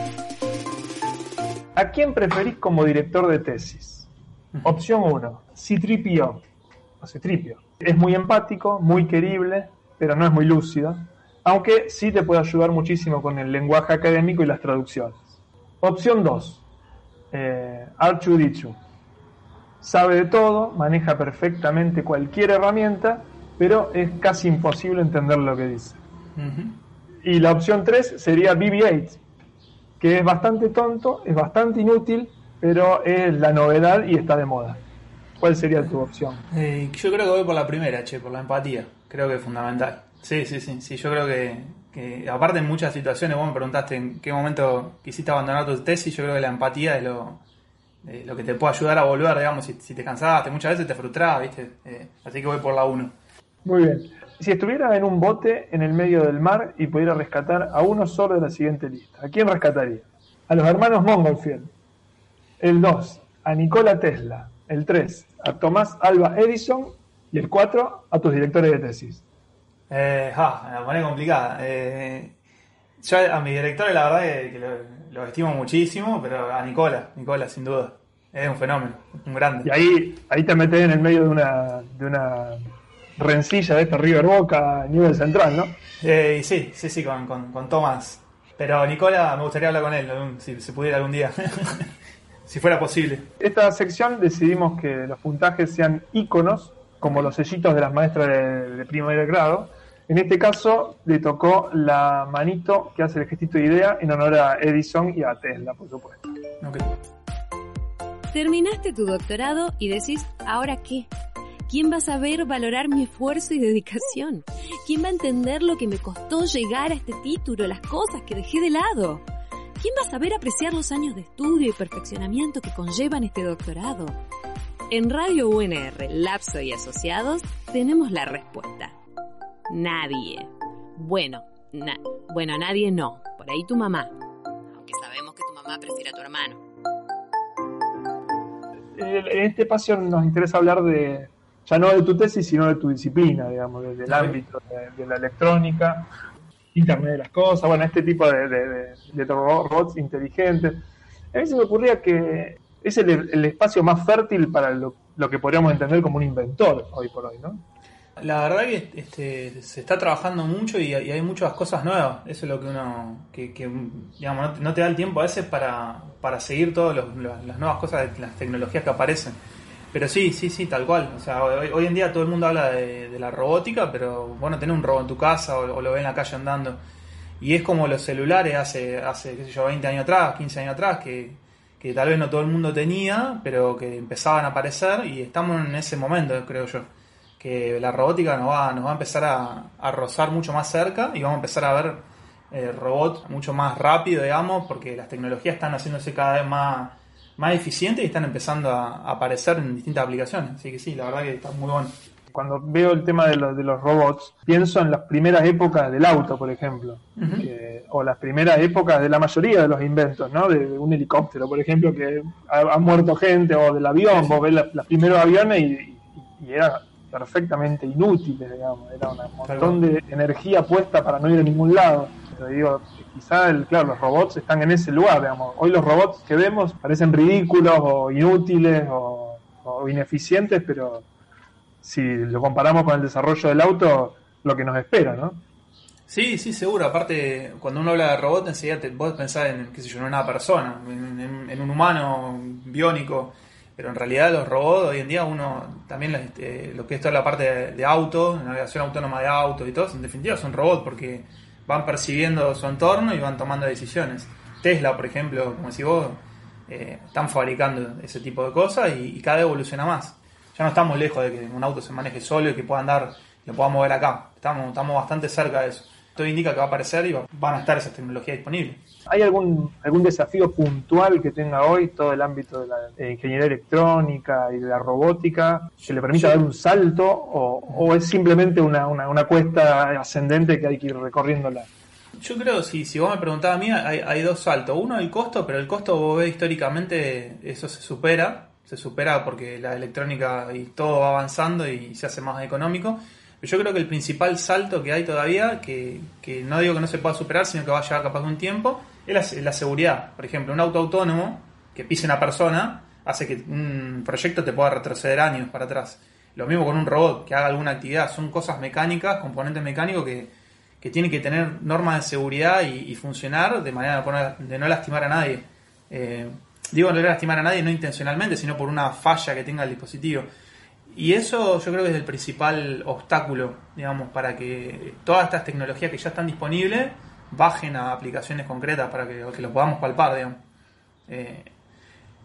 B: ¿A quién preferís como director de tesis? Opción 1, Citripio. O Citripio. Es muy empático, muy querible, pero no es muy lúcido, aunque sí te puede ayudar muchísimo con el lenguaje académico y las traducciones. Opción 2, eh, Archudichu. Sabe de todo, maneja perfectamente cualquier herramienta, pero es casi imposible entender lo que dice. Y la opción 3 sería BB-8, que es bastante tonto, es bastante inútil, pero es la novedad y está de moda. ¿Cuál sería tu opción?
C: Eh, yo creo que voy por la primera, che, por la empatía. Creo que es fundamental. Sí, sí, sí, sí. Yo creo que, que aparte en muchas situaciones, vos me preguntaste en qué momento quisiste abandonar tu tesis, yo creo que la empatía es lo, eh, lo que te puede ayudar a volver, digamos, si, si te cansaste, muchas veces te frustraba, ¿viste? Eh, así que voy por la 1.
B: Muy bien. Si estuviera en un bote en el medio del mar y pudiera rescatar a uno solo de la siguiente lista, ¿a quién rescataría? A los hermanos Montgolfier. El 2, a Nikola Tesla. El 3, a Tomás Alba Edison. Y el 4, a tus directores de tesis.
C: Eh, ah, me la pone complicada. Eh, yo a mi director la verdad que, que lo, lo estimo muchísimo, pero a Nicola, Nicola sin duda. Es un fenómeno, un grande.
B: Y ahí, ahí te metes en el medio de una, de una rencilla de este River Boca a nivel central, ¿no?
C: Eh, sí, sí, sí, con, con, con Tomás. Pero Nicola me gustaría hablar con él, si se pudiera algún día. <laughs> si fuera posible.
B: Esta sección decidimos que los puntajes sean íconos, como los sellitos de las maestras de, de primer grado. En este caso le tocó la manito que hace el gestito de idea en honor a Edison y a Tesla, por supuesto.
A: Terminaste tu doctorado y decís, ¿ahora qué? ¿Quién va a saber valorar mi esfuerzo y dedicación? ¿Quién va a entender lo que me costó llegar a este título, las cosas que dejé de lado? ¿Quién va a saber apreciar los años de estudio y perfeccionamiento que conllevan este doctorado? En Radio UNR, Lapso y Asociados tenemos la respuesta. Nadie. Bueno, na- bueno, nadie no. Por ahí tu mamá. Aunque sabemos que tu mamá prefiere a tu hermano.
B: En este espacio nos interesa hablar de, ya no de tu tesis, sino de tu disciplina, digamos, desde el ámbito de, de la electrónica, Internet de las cosas, bueno, este tipo de, de- robots inteligentes. A mí se me ocurría que es el, el espacio más fértil para lo, lo que podríamos entender como un inventor hoy por hoy, ¿no?
C: La verdad que este, se está trabajando mucho y, hay muchas cosas nuevas. Eso es lo que uno, que, que, digamos, no te, da el tiempo a veces para, para seguir todas las nuevas cosas, las tecnologías que aparecen. Pero sí, sí, sí, tal cual. O sea, hoy, hoy en día todo el mundo habla de, de la robótica, pero bueno, tener un robot en tu casa o, lo ve en la calle andando. Y es como los celulares hace, hace qué sé yo, 20 años atrás, 15 años atrás, que, que tal vez no todo el mundo tenía, pero que empezaban a aparecer y estamos en ese momento, creo yo que la robótica nos va, nos va a empezar a, a rozar mucho más cerca y vamos a empezar a ver eh, robots mucho más rápido, digamos, porque las tecnologías están haciéndose cada vez más, más eficientes y están empezando a, aparecer en distintas aplicaciones. Así que sí, la verdad que está muy bueno.
B: Cuando veo el tema de, los- de los robots, pienso en las primeras épocas del auto, por ejemplo, que- o las primeras épocas de la mayoría de los inventos, ¿no? De, de un helicóptero, por ejemplo, que ha, ha muerto gente, o del avión, vos ves la- los primeros aviones y, y- y eran perfectamente inútiles, digamos, era un montón de energía puesta para no ir a ningún lado. Digo, quizá, el, claro, los robots están en ese lugar, digamos. Hoy los robots que vemos parecen ridículos o inútiles o, ineficientes, pero si lo comparamos con el desarrollo del auto, lo que nos espera, ¿no?
C: Sí, sí, seguro. Aparte, cuando uno habla de robot, enseguida te podés pensar en, qué sé yo, en una persona, en, en- en un humano biónico. Pero en realidad los robots, hoy en día, uno también este, lo que es toda la parte de, de auto, navegación autónoma de autos y todo, en definitiva son robots porque van percibiendo su entorno y van tomando decisiones. Tesla, por ejemplo, como decís vos, eh, están fabricando ese tipo de cosas y, y cada vez evoluciona más. Ya no estamos lejos de que un auto se maneje solo y que pueda andar, lo pueda mover acá. Estamos, estamos bastante cerca de eso. Todo indica que va a aparecer y va- van a estar esas tecnologías disponibles.
B: ¿Hay algún, algún desafío puntual que tenga hoy todo el ámbito de la eh, ingeniería electrónica y de la robótica que le permita dar un salto o, o es simplemente una, una, una cuesta ascendente que hay que ir recorriéndola?
C: Yo creo, si, si vos me preguntabas a mí, hay, hay dos saltos. Uno, el costo, pero el costo vos ves históricamente, eso se supera. Se supera porque la electrónica y todo va avanzando y se hace más económico. Pero yo creo que el principal salto que hay todavía, que, que no digo que no se pueda superar, sino que va a llevar capaz de un tiempo, es la, seguridad. Por ejemplo, un auto autónomo que pise una persona hace que un proyecto te pueda retroceder años para atrás. Lo mismo con un robot que haga alguna actividad. Son cosas mecánicas, componentes mecánicos que, que tienen que tener normas de seguridad y, funcionar de manera de no lastimar a nadie. Eh, digo no lastimar a nadie no intencionalmente, sino por una falla que tenga el dispositivo. Y eso yo creo que es el principal obstáculo, digamos, para que todas estas tecnologías que ya están disponibles bajen a aplicaciones concretas para que, que lo podamos palpar, digamos. Eh,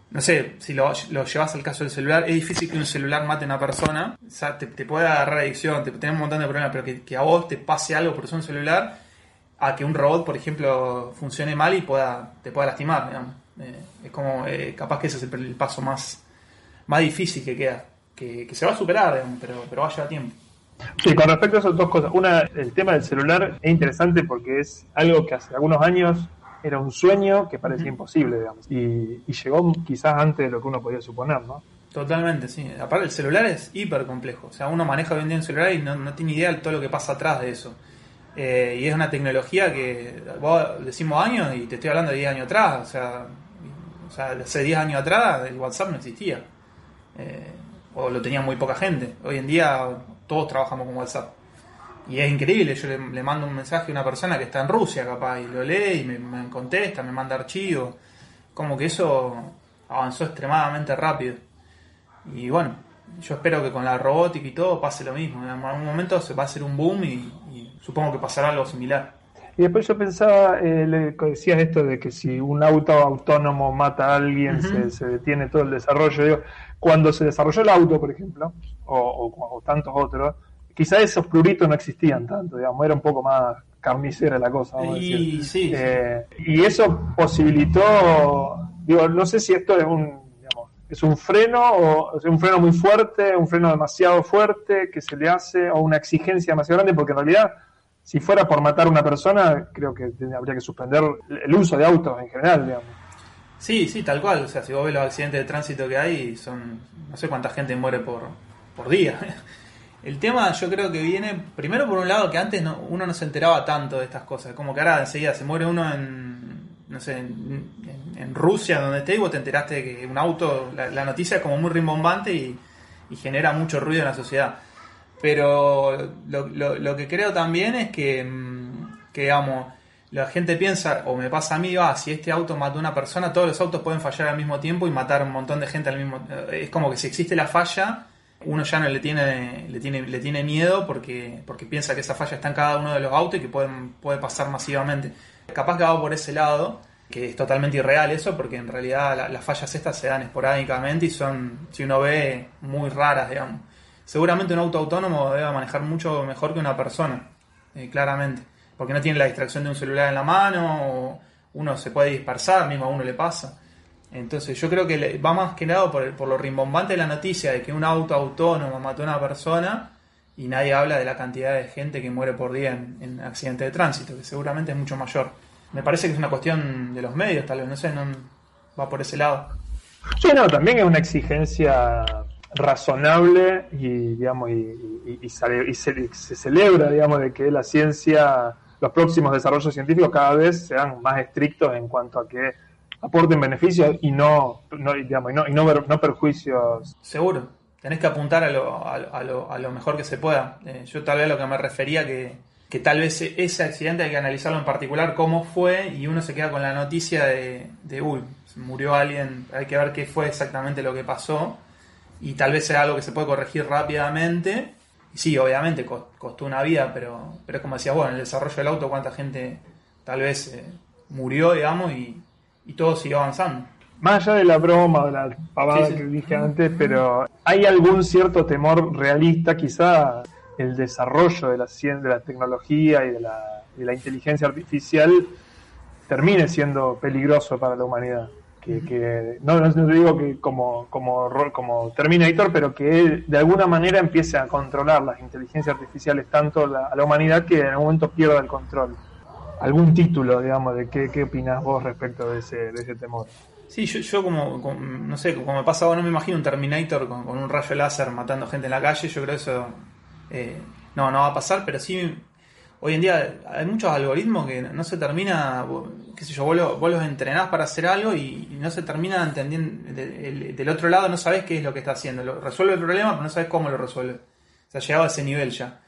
C: no sé, si lo, llevas al caso del celular, es difícil que un celular mate a una persona, o sea, te, te puede agarrar adicción, te tenés un montón de problemas, pero que, que a vos te pase algo por usar un celular, a que un robot, por ejemplo, funcione mal y pueda te pueda lastimar, digamos. Eh, es como, eh, capaz que ese es el, el paso más, más difícil que queda, que, que se va a superar, digamos, pero, pero va a llevar tiempo.
B: Sí, con respecto a esas dos cosas. Una, el tema del celular es interesante porque es algo que hace algunos años era un sueño que parecía imposible, digamos. Y, y llegó quizás antes de lo que uno podía suponer, ¿no?
C: Totalmente, sí. Aparte el celular es hiper complejo. O sea, uno maneja hoy en día un celular y no, no tiene idea de todo lo que pasa atrás de eso. Eh, y es una tecnología que vos decimos años y te estoy hablando de 10 años atrás. O sea, o sea hace 10 años atrás el WhatsApp no existía. Eh, o lo tenía muy poca gente. Hoy en día todos trabajamos con WhatsApp. Y es increíble, yo le, mando un mensaje a una persona que está en Rusia capaz y lo lee y me, contesta, me manda archivos. Como que eso avanzó extremadamente rápido. Y bueno, yo espero que con la robótica y todo pase lo mismo. En algún momento se va a hacer un boom y supongo que pasará algo similar.
B: Y después yo pensaba, eh, le decías esto de que si un auto autónomo mata a alguien, se, se detiene todo el desarrollo. Digo, cuando se desarrolló el auto, por ejemplo, o, o- o tantos otros, quizá esos pluritos no existían tanto, digamos, era un poco más carnicera la cosa. Vamos a decir.
C: Y sí,
B: Eh, y eso posibilitó, digo, no sé si esto es un, es un freno o es un freno muy fuerte, un freno demasiado fuerte que se le hace o una exigencia demasiado grande, porque en realidad, si fuera por matar a una persona, creo que habría que suspender el uso de autos en general, digamos.
C: sí, sí, tal cual. O sea, si vos ves los accidentes de tránsito que hay, son no sé cuánta gente muere por, por día. <laughs> El tema yo creo que viene, primero por un lado, que antes no- uno no se enteraba tanto de estas cosas. Como que ahora enseguida se muere uno en, no sé, en, en- Rusia, donde esté, y vos te enteraste de que un auto, la, noticia es como muy rimbombante y genera mucho ruido en la sociedad. Pero lo, lo- lo que creo también es que, mm, digamos, la gente piensa, o me pasa a mí, ah, si este auto mató a una persona, todos los autos pueden fallar al mismo tiempo y matar un montón de gente al mismo eh, Es como que si existe la falla, uno ya no le tiene, le tiene, le tiene miedo porque, porque piensa que esa falla está en cada uno de los autos y que pueden, puede pasar masivamente. Capaz que va por ese lado, que es totalmente irreal eso, porque en realidad la- las fallas estas se dan esporádicamente y son, si uno ve, muy raras, digamos. Seguramente un auto autónomo debe manejar mucho mejor que una persona, eh, claramente, porque no tiene la distracción de un celular en la mano, o uno se puede dispersar, mismo a uno le pasa. Entonces yo creo que va más que nada por, por lo rimbombante de la noticia de que un auto autónomo mató a una persona, y nadie habla de la cantidad de gente que muere por día en, en accidentes de tránsito, que seguramente es mucho mayor. Me parece que es una cuestión de los medios, tal vez, no sé, no va por ese lado.
B: Sí, no, también es una exigencia razonable y, digamos, y, sale- se, se celebra, digamos, de que la ciencia, los próximos desarrollos científicos cada vez sean más estrictos en cuanto a que aporten beneficios y no, no, digamos, y no, y no, no perjuicios.
C: Seguro, tenés que apuntar a lo, a, a lo, a lo mejor que se pueda. Eh, yo tal vez a lo que me refería que, que tal vez ese accidente hay que analizarlo en particular, cómo fue, y uno se queda con la noticia de, de uy, murió alguien, hay que ver qué fue exactamente lo que pasó, y tal vez sea algo que se puede corregir rápidamente. Y sí, obviamente co- costó una vida, pero, pero es como decías, bueno, en el desarrollo del auto, cuánta gente tal vez eh, murió, digamos, y, y todo siguió avanzando.
B: Más allá de la broma de la pavada
C: Sí, sí.
B: que dije antes, pero hay algún cierto temor realista, quizá el desarrollo de la ciencia, de la tecnología y de la, de la inteligencia artificial termine siendo peligroso para la humanidad. Que, que- no, no digo que como, como, como Terminator, pero que de alguna manera empiece a controlar las inteligencias artificiales tanto a la humanidad que en algún momento pierda el control. Algún título, digamos, de qué, qué opinás vos respecto de ese, de ese temor.
C: Sí, yo, yo como, como- no sé, como me pasa ahora, no me imagino un Terminator con, con un rayo láser matando gente en la calle, yo creo que eso eh, no, no va a pasar, pero sí, hoy en día hay muchos algoritmos que no se termina, qué sé yo, vos, lo- vos los entrenás para hacer algo y, no se termina entendiendo, de- el- del otro lado no sabés qué es lo que está haciendo, Lo- resuelve el problema, pero no sabés cómo lo resuelve. O sea, llegado a ese nivel ya.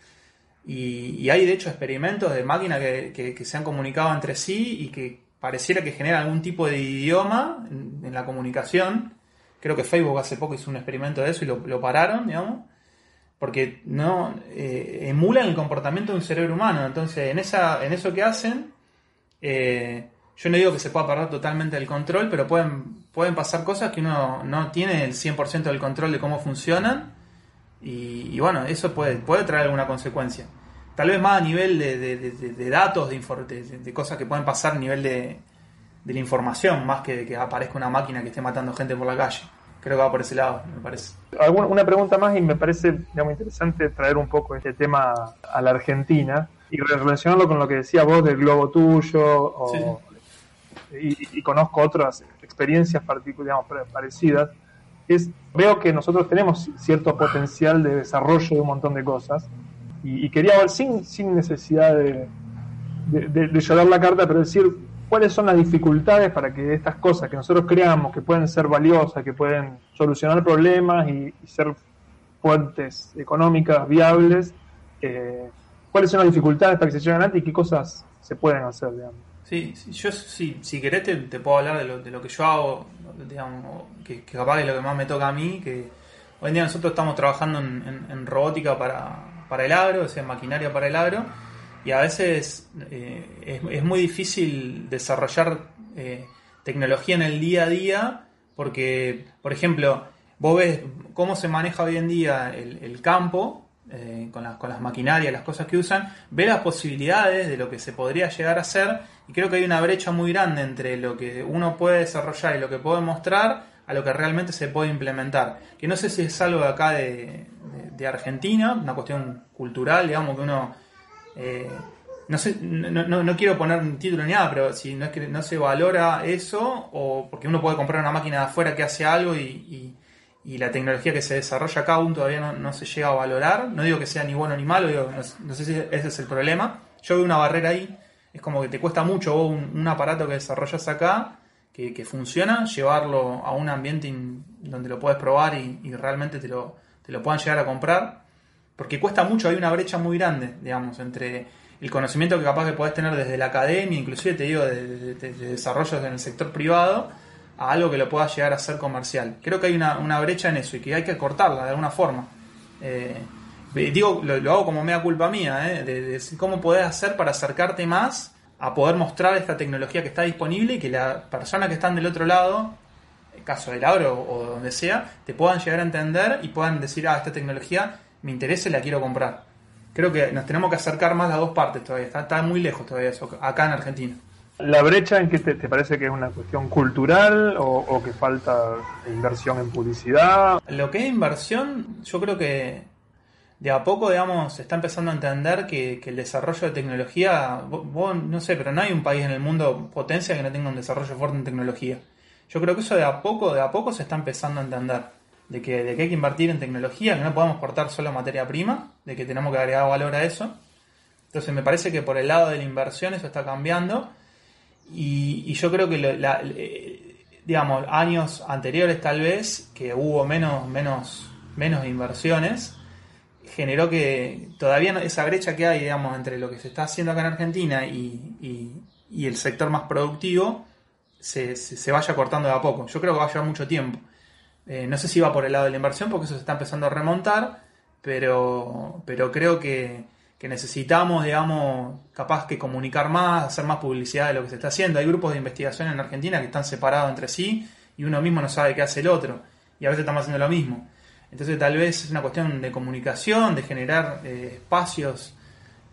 C: Y, hay de hecho experimentos de máquinas que, se han comunicado entre sí y que pareciera que generan algún tipo de idioma en, en la comunicación. Creo que Facebook hace poco hizo un experimento de eso y lo, lo pararon, digamos, porque no eh, emulan el comportamiento de un cerebro humano. Entonces, en, esa, en eso que hacen, eh, yo no digo que se pueda perder totalmente el control, pero pueden, pueden pasar cosas que uno no tiene el 100% del control de cómo funcionan. Y, bueno, eso puede, puede traer alguna consecuencia. Tal vez más a nivel de, de- de- de- datos, de, cosas que pueden pasar a nivel de, la información, más que que aparezca una máquina que esté matando gente por la calle. Creo que va por ese lado, me parece.
B: Alguna- una pregunta más y me parece digamos, interesante traer un poco este tema a la Argentina y relacionarlo con lo que decía vos del globo tuyo o- Y, y conozco otras experiencias digamos, pare- parecidas. Es, veo que nosotros tenemos cierto potencial de desarrollo de un montón de cosas y, y quería ver sin, sin necesidad de, de, de- de llorar la carta, pero decir cuáles son las dificultades para que estas cosas que nosotros creamos que pueden ser valiosas, que pueden solucionar problemas y, ser fuentes económicas viables, eh, cuáles son las dificultades para que se lleven adelante y qué cosas se pueden hacer, digamos.
C: Sí, sí, yo sí, si querés te, puedo hablar de lo, de lo que yo hago, digamos, que, que capaz es lo que más me toca a mí, que hoy en día nosotros estamos trabajando en, robótica para, para el agro, o sea, maquinaria para el agro, y a veces eh, es, muy difícil desarrollar eh, tecnología en el día a día, porque, por ejemplo, vos ves cómo se maneja hoy en día el, campo, eh, con, las, con las maquinarias, las cosas que usan, ve las posibilidades de lo que se podría llegar a hacer y creo que hay una brecha muy grande entre lo que uno puede desarrollar y lo que puede mostrar a lo que realmente se puede implementar. Que no sé si es algo de acá de Argentina, una cuestión cultural, digamos que uno... eh, no, sé, no, quiero poner un título ni nada, pero si no no se valora eso, o porque uno puede comprar una máquina de afuera que hace algo y, y- la tecnología que se desarrolla acá aún todavía no, se llega a valorar. No digo que sea ni bueno ni malo, digo, no, sé si ese es el problema. Yo veo una barrera ahí, es como que te cuesta mucho vos un, aparato que desarrollas acá, que, funciona, llevarlo a un ambiente donde lo puedes probar y, y realmente te lo, te lo puedan llegar a comprar. Porque cuesta mucho, hay una brecha muy grande, digamos, entre el conocimiento que capaz que podés tener desde la academia, inclusive te digo, de, de- de- de desarrollos en el sector privado, a algo que lo pueda llegar a ser comercial. Creo que hay una, una brecha en eso y que hay que cortarla de alguna forma. Eh, digo, lo, hago como mea culpa mía, eh, de, de cómo podés hacer para acercarte más a poder mostrar esta tecnología que está disponible y que la persona que están del otro lado, el caso del agro o donde sea, te puedan llegar a entender y puedan decir, ah, esta tecnología me interesa y la quiero comprar. Creo que nos tenemos que acercar más las dos partes todavía, está, está muy lejos todavía eso, acá en Argentina.
B: ¿La brecha en qué te, te parece que es una cuestión cultural o, o que falta inversión en publicidad?
C: Lo que es inversión, yo creo que de a poco, digamos, se está empezando a entender que, el desarrollo de tecnología, vos, no sé, pero no hay un país en el mundo potencia que no tenga un desarrollo fuerte en tecnología. Yo creo que eso de a poco, de a poco se está empezando a entender. De que, de hay que invertir en tecnología, que no podemos cortar solo materia prima, de que tenemos que agregar valor a eso. Entonces me parece que por el lado de la inversión eso está cambiando. Y, yo creo que, la, digamos, años anteriores tal vez, que hubo menos, menos, menos inversiones, generó que todavía esa brecha que hay, digamos, entre lo que se está haciendo acá en Argentina y, el sector más productivo se, se, vaya cortando de a poco. Yo creo que va a llevar mucho tiempo. Eh, no sé si va por el lado de la inversión, porque eso se está empezando a remontar, pero, pero creo que, que necesitamos, digamos, capaz que comunicar más, hacer más publicidad de lo que se está haciendo. Hay grupos de investigación en Argentina que están separados entre sí y uno mismo no sabe qué hace el otro. Y a veces estamos haciendo lo mismo. Entonces tal vez es una cuestión de comunicación, de generar eh, espacios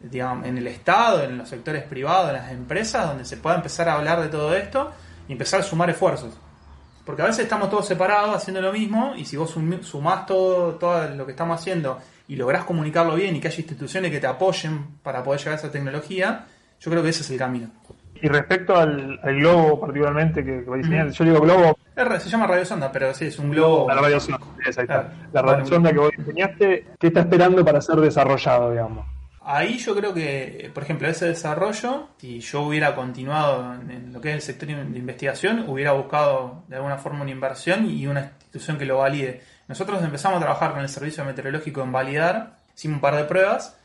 C: digamos, en el Estado, en los sectores privados, en las empresas, donde se pueda empezar a hablar de todo esto y empezar a sumar esfuerzos. Porque a veces estamos todos separados haciendo lo mismo y si vos sumás todo, todo lo que estamos haciendo y lográs comunicarlo bien y que haya instituciones que te apoyen para poder llegar a esa tecnología, yo creo que ese es el camino.
B: Y respecto al, globo particularmente que, que a yo digo globo...
C: se llama radiosonda, pero sí, es un globo...
B: La radiosonda, esa, La radiosonda que vos diseñaste, ¿qué está esperando para ser desarrollado, digamos?
C: Ahí yo creo que, por ejemplo, ese desarrollo, si yo hubiera continuado en lo que es el sector de investigación, hubiera buscado de alguna forma una inversión y una institución que lo valide. Nosotros empezamos a trabajar con el servicio meteorológico en validar, hicimos un par de pruebas,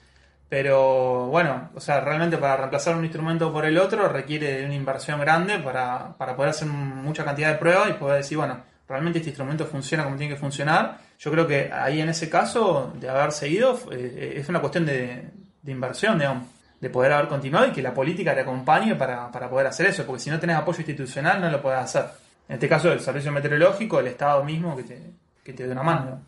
C: pero bueno, o sea, realmente para reemplazar un instrumento por el otro requiere de una inversión grande para, para poder hacer mucha cantidad de pruebas y poder decir, bueno, realmente este instrumento funciona como tiene que funcionar. Yo creo que ahí en ese caso, de haber seguido, eh, es una cuestión de, de inversión, digamos, de poder haber continuado y que la política te acompañe para, para poder hacer eso, porque si no tenés apoyo institucional no lo puedes hacer. En este caso, el servicio meteorológico, el Estado mismo que te, que te dé una mano.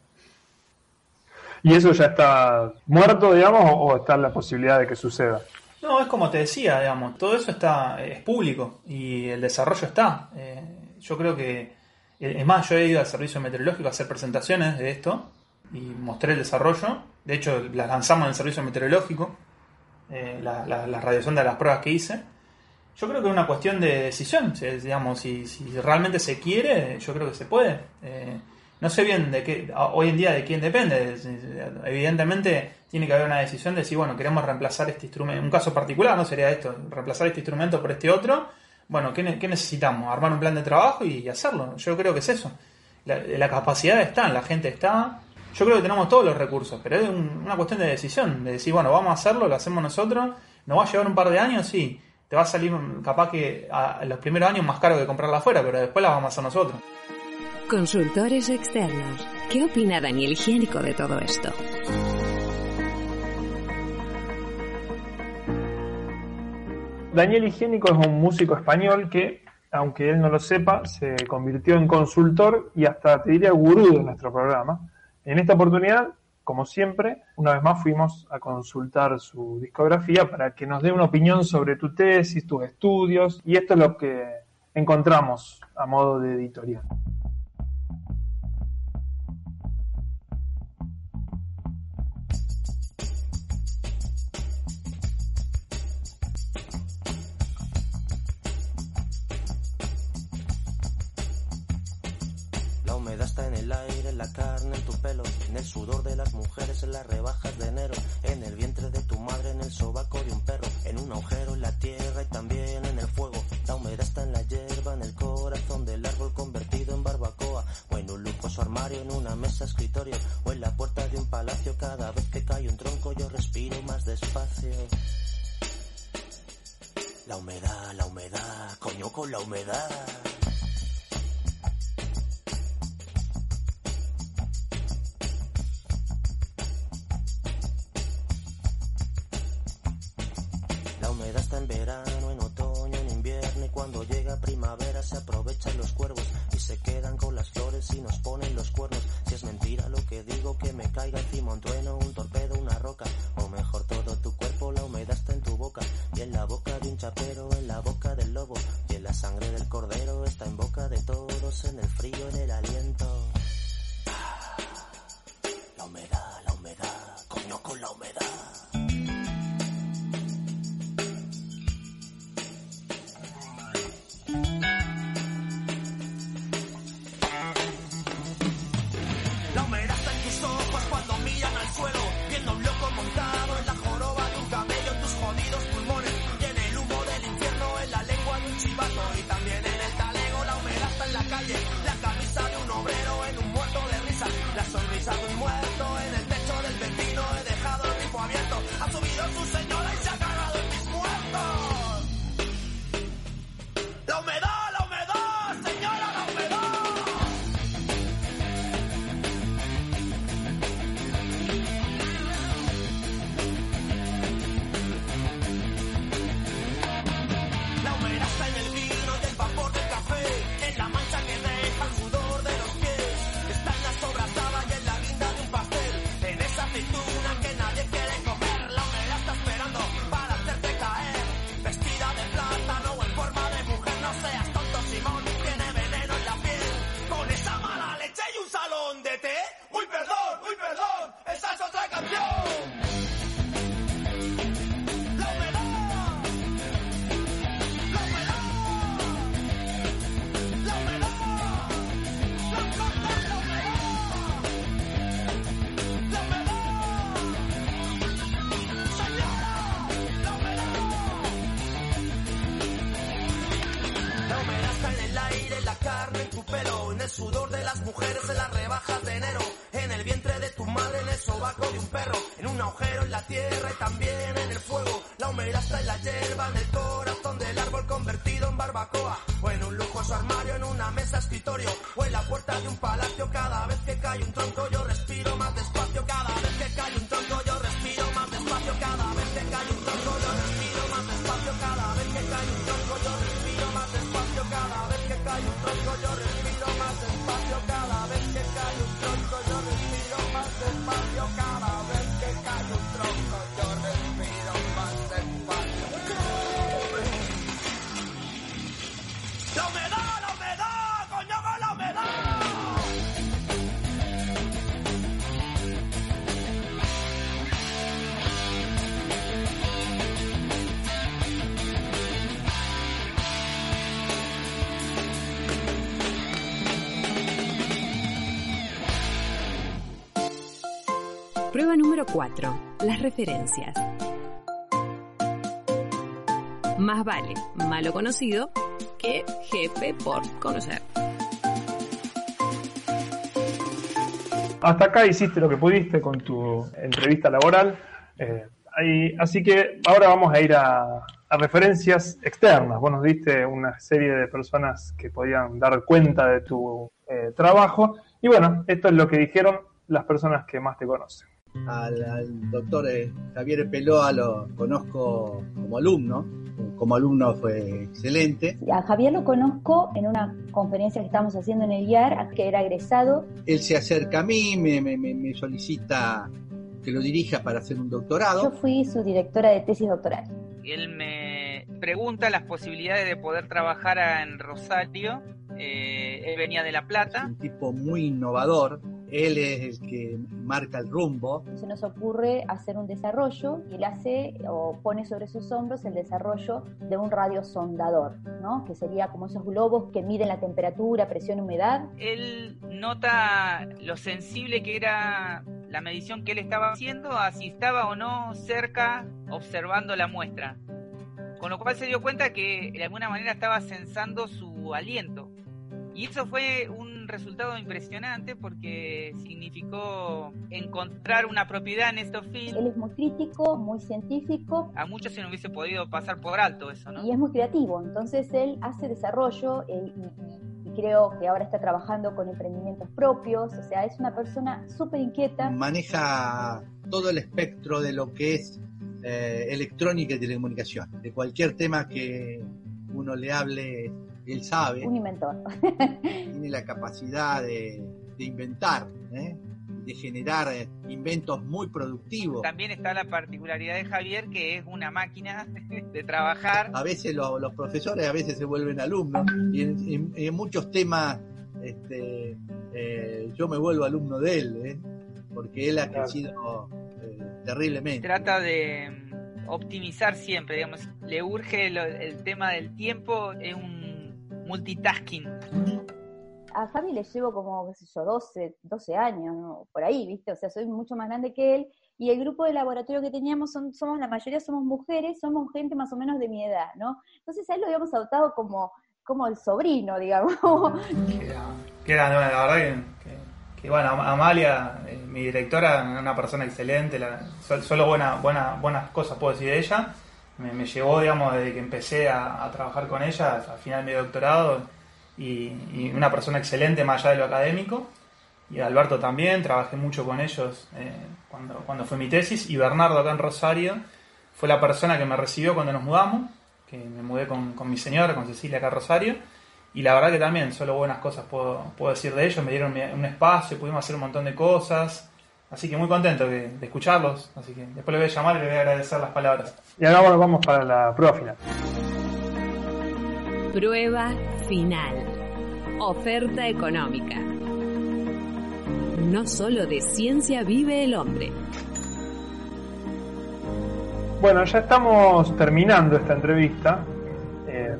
B: ¿Y eso ya está muerto, digamos, o está la posibilidad de que suceda?
C: No, es como te decía, digamos, todo eso está es público y el desarrollo está. Eh, yo creo que, eh, es más, yo he ido al servicio meteorológico a hacer presentaciones de esto y mostré el desarrollo. De hecho, las lanzamos en el servicio meteorológico, eh, la, la, las radiaciones de las pruebas que hice. Yo creo que es una cuestión de decisión, digamos, si, realmente se quiere, yo creo que se puede. No sé bien de qué, hoy en día de quién depende. Evidentemente tiene que haber una decisión de decir, bueno, queremos reemplazar este instrumento. Un caso particular no sería esto, reemplazar este instrumento por este otro. Bueno, ¿qué, necesitamos? Armar un plan de trabajo y hacerlo. Yo creo que es eso. La, capacidad está, la gente está. Yo creo que tenemos todos los recursos, pero es una cuestión de decisión, de decir, bueno, vamos a hacerlo, lo hacemos nosotros. ¿Nos va a llevar un par de años? Sí. Te va a salir capaz que a los primeros años más caro que comprarla afuera, pero después la vamos a hacer nosotros.
A: Consultores externos. ¿Qué opina Daniel Higiénico de todo esto?
B: Daniel Higiénico es un músico español que, aunque él no lo sepa, se convirtió en consultor y hasta te diría gurú de nuestro programa. En esta oportunidad, como siempre, una vez más fuimos a consultar su discografía para que nos dé una opinión sobre tu tesis, tus estudios, y esto es lo que encontramos a modo de editorial.
G: Carne en tu pelo, en el sudor de las mujeres, en las rebajas de enero, en el vientre de tu madre, en el sobaco de un perro, en un agujero en la tierra y también en el fuego. La humedad está en la hierba, en el corazón del árbol convertido en barbacoa, o en un lujoso armario, en una mesa escritorio, o en la puerta de un palacio. Cada vez que cae un tronco yo respiro más despacio. La humedad, la humedad, coño con la humedad.
A: Número 4. Las referencias. Más vale malo conocido que jefe por conocer.
B: Hasta acá hiciste lo que pudiste con tu entrevista laboral. eh, así que ahora vamos a ir a, a referencias externas. Vos nos diste una serie de personas que podían dar cuenta de tu eh, trabajo. Y bueno, esto es lo que dijeron las personas que más te conocen.
H: Al, al doctor eh, Javier Peloa lo conozco como alumno. Como alumno fue excelente.
I: A Javier lo conozco en una conferencia que estamos haciendo en el IAR, que era egresado.
H: Él se acerca a mí, me, me- me- me solicita que lo dirija para hacer un
I: Yo
H: doctorado.
I: fui su directora de tesis doctoral.
J: Él me pregunta las posibilidades de poder trabajar en Rosario. Eh, él venía de La Plata.
H: Un tipo muy innovador. Él es el que marca el rumbo.
I: Se nos ocurre hacer un desarrollo y él hace o pone sobre sus hombros el desarrollo de un radiosondador, ¿no? que sería como esos globos que miden la temperatura, presión, humedad.
J: Él nota lo sensible que era la medición que él estaba haciendo, a si estaba o no cerca observando la muestra. Con lo cual se dio cuenta que de alguna manera estaba censando su aliento. Y eso fue un resultado impresionante porque significó encontrar una propiedad en estos
I: Él
J: films.
I: es muy crítico, muy científico
J: A muchos se nos hubiese podido pasar por alto eso, ¿no?
I: y es muy creativo. Entonces él hace desarrollo y, y- y creo que ahora está trabajando con emprendimientos propios. O sea, es una persona súper inquieta.
H: Maneja todo el espectro de lo que es eh, electrónica y telecomunicación. De cualquier tema que uno le hable, él sabe.
I: Un inventor. <laughs>
H: tiene la capacidad de, de inventar, ¿eh? de generar eh, inventos muy productivos.
J: También está la particularidad de Javier que es una máquina <laughs> de trabajar.
H: A veces lo- los profesores a veces se vuelven alumnos y en, en- en muchos temas este, eh, yo me vuelvo alumno de él, ¿eh? porque él ha
B: Claro.
H: crecido eh, terriblemente.
J: Trata de mm, optimizar siempre, digamos, le urge lo- el tema del tiempo, es un multitasking.
I: A Javi le llevo como, qué sé yo, 12, 12 años, ¿no? por ahí, ¿viste? O sea, soy mucho más grande que él. Y el grupo de laboratorio que teníamos, son, somos la mayoría somos mujeres, somos gente más o menos de mi edad, ¿no? Entonces a él lo habíamos adoptado como, como el sobrino, <laughs> digamos.
C: Que era, la verdad que, que- que, bueno, Am- Amalia, eh, mi directora, una persona excelente, la- sol- solo buena, buena, buenas cosas puedo decir de ella. Me, me llevó, digamos, desde que empecé a, trabajar con ella, al final de mi doctorado, y, una persona excelente más allá de lo académico. Y Alberto también, trabajé mucho con ellos eh, cuando, cuando fue mi tesis. Y Bernardo acá en Rosario fue la persona que me recibió cuando nos mudamos, que me mudé con, con mi señora, con Cecilia acá a Rosario. Y la verdad que también, solo buenas cosas puedo, puedo decir de ellos. Me dieron un espacio, pudimos hacer un montón de cosas. Así que muy contento de, de escucharlos. Así que después le voy a llamar y le voy a agradecer las palabras.
B: Y ahora bueno, vamos para la prueba final.
A: Prueba final. Oferta económica. No solo de ciencia vive el hombre.
B: Bueno, ya estamos terminando esta entrevista, eh,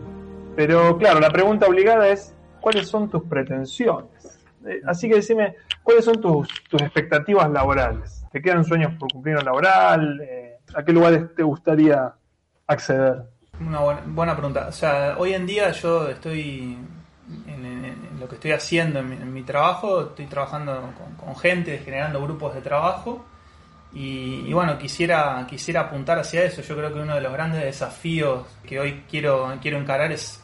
B: pero claro, la pregunta obligada es, ¿cuáles son tus pretensiones? Eh, así que decime, ¿cuáles son tus, tus expectativas laborales? ¿Te quedan sueños por cumplir en laboral? Eh, ¿A qué lugares te gustaría acceder?
C: Una buena, buena pregunta. O sea, hoy en día yo estoy en, en- lo que estoy haciendo en mi, trabajo, estoy trabajando con, gente, generando grupos de trabajo. Y, bueno, quisiera, quisiera apuntar hacia eso. Yo creo que uno de los grandes desafíos que hoy quiero, quiero encarar es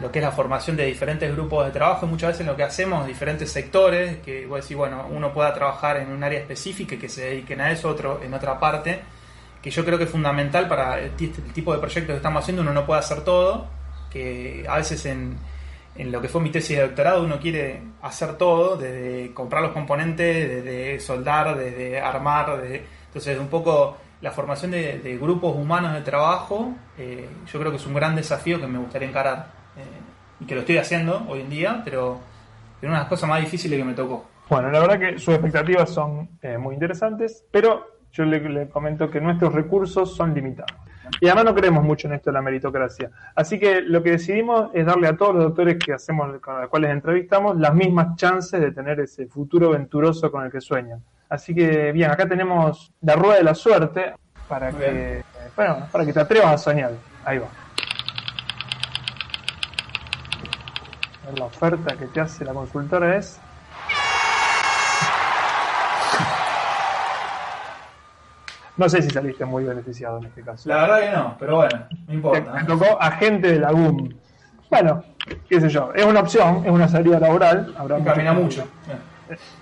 C: lo que es la formación de diferentes grupos de trabajo. Muchas veces lo que hacemos, diferentes sectores, que voy a decir, bueno, uno pueda trabajar en un área específica y que se dediquen a eso, otro en otra parte, que yo creo que es fundamental para el, tipo de proyectos que estamos haciendo. Uno no puede hacer todo, que a veces en, en lo que fue mi tesis de doctorado uno quiere hacer todo, desde comprar los componentes, desde soldar, desde armar, desde... entonces un poco la formación de, grupos humanos de trabajo, eh, yo creo que es un gran desafío que me gustaría encarar y que lo estoy haciendo hoy en día, pero es una de las cosas más difíciles que me tocó.
B: Bueno, la verdad que sus expectativas son eh, muy interesantes, pero yo le comento que nuestros recursos son limitados. Y además no creemos mucho en esto de la meritocracia. Así que lo que decidimos es darle a todos los doctores que hacemos, con los cuales entrevistamos, las mismas chances de tener ese futuro venturoso con el que sueñan. Así que bien, acá tenemos la rueda de la suerte para que, bueno, para que te atrevas a soñar. Ahí va. La oferta que te hace la consultora es <laughs> No sé si saliste muy beneficiado en este caso.
C: La verdad que no, pero bueno, no importa.
B: Me, tocó agente de la GUM. Bueno, qué sé yo, es una opción, es una salida laboral.
C: Habrá camina mucho.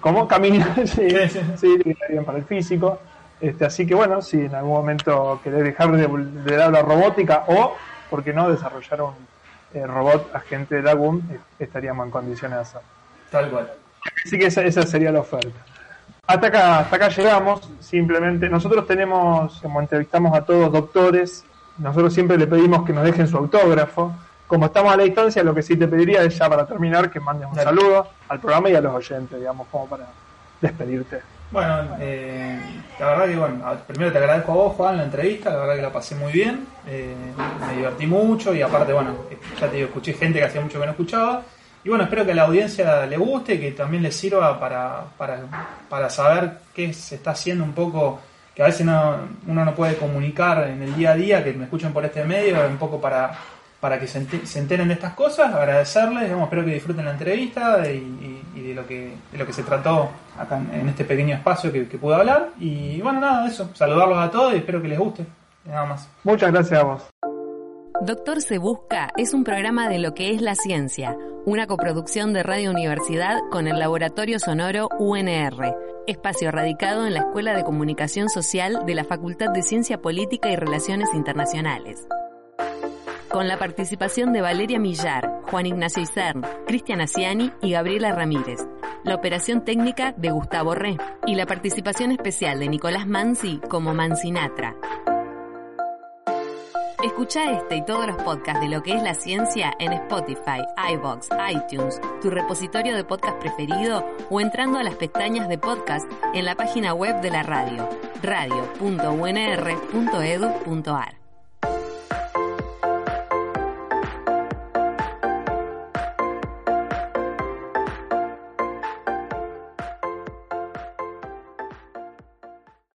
B: ¿Cómo? Camina, <laughs> sí, sí, sí. bien para el físico. Este, así que bueno, si en algún momento querés dejar de, de dar la robótica o, ¿por qué no, desarrollar un eh, robot agente de la GUM, eh, estaríamos en condiciones de hacerlo.
C: Tal cual.
B: Así que esa, esa sería la oferta. Hasta acá, hasta acá llegamos. Simplemente, nosotros tenemos, como entrevistamos a todos doctores, nosotros siempre le pedimos que nos dejen su autógrafo. Como estamos a la distancia, lo que sí te pediría es ya para terminar que mandes un saludo al programa y a los oyentes, digamos, como para despedirte.
C: Bueno, eh, la verdad que, bueno, primero te agradezco a vos, Juan, la entrevista, la verdad que la pasé muy bien, eh, me divertí mucho y aparte, bueno, ya te digo, escuché gente que hacía mucho que no escuchaba y bueno, espero que a la audiencia le guste, y que también le sirva para, para, para saber qué se está haciendo un poco, que a veces no, uno no puede comunicar en el día a día, que me escuchen por este medio, un poco para, para que se, enteren de estas cosas, agradecerles, espero que disfruten la entrevista y, de, lo que, de lo que se trató acá en, este pequeño espacio que, que pude hablar. Y bueno, nada, eso, saludarlos a todos y espero que les guste. Nada más.
B: Muchas gracias a vos.
A: Doctor Se Busca es un programa de lo que es la ciencia, una coproducción de Radio Universidad con el Laboratorio Sonoro UNR, espacio radicado en la Escuela de Comunicación Social de la Facultad de Ciencia Política y Relaciones Internacionales. Con la participación de Valeria Millar, Juan Ignacio Isern, Cristian Asiani y Gabriela Ramírez. La operación técnica de Gustavo Re y la participación especial de Nicolás Mansi como Mancinatra. Escucha este y todos los podcasts de lo que es la ciencia en Spotify, iBox, iTunes, tu repositorio de podcast preferido o entrando a las pestañas de podcast en la página web de la radio, radio.unr.edu.ar.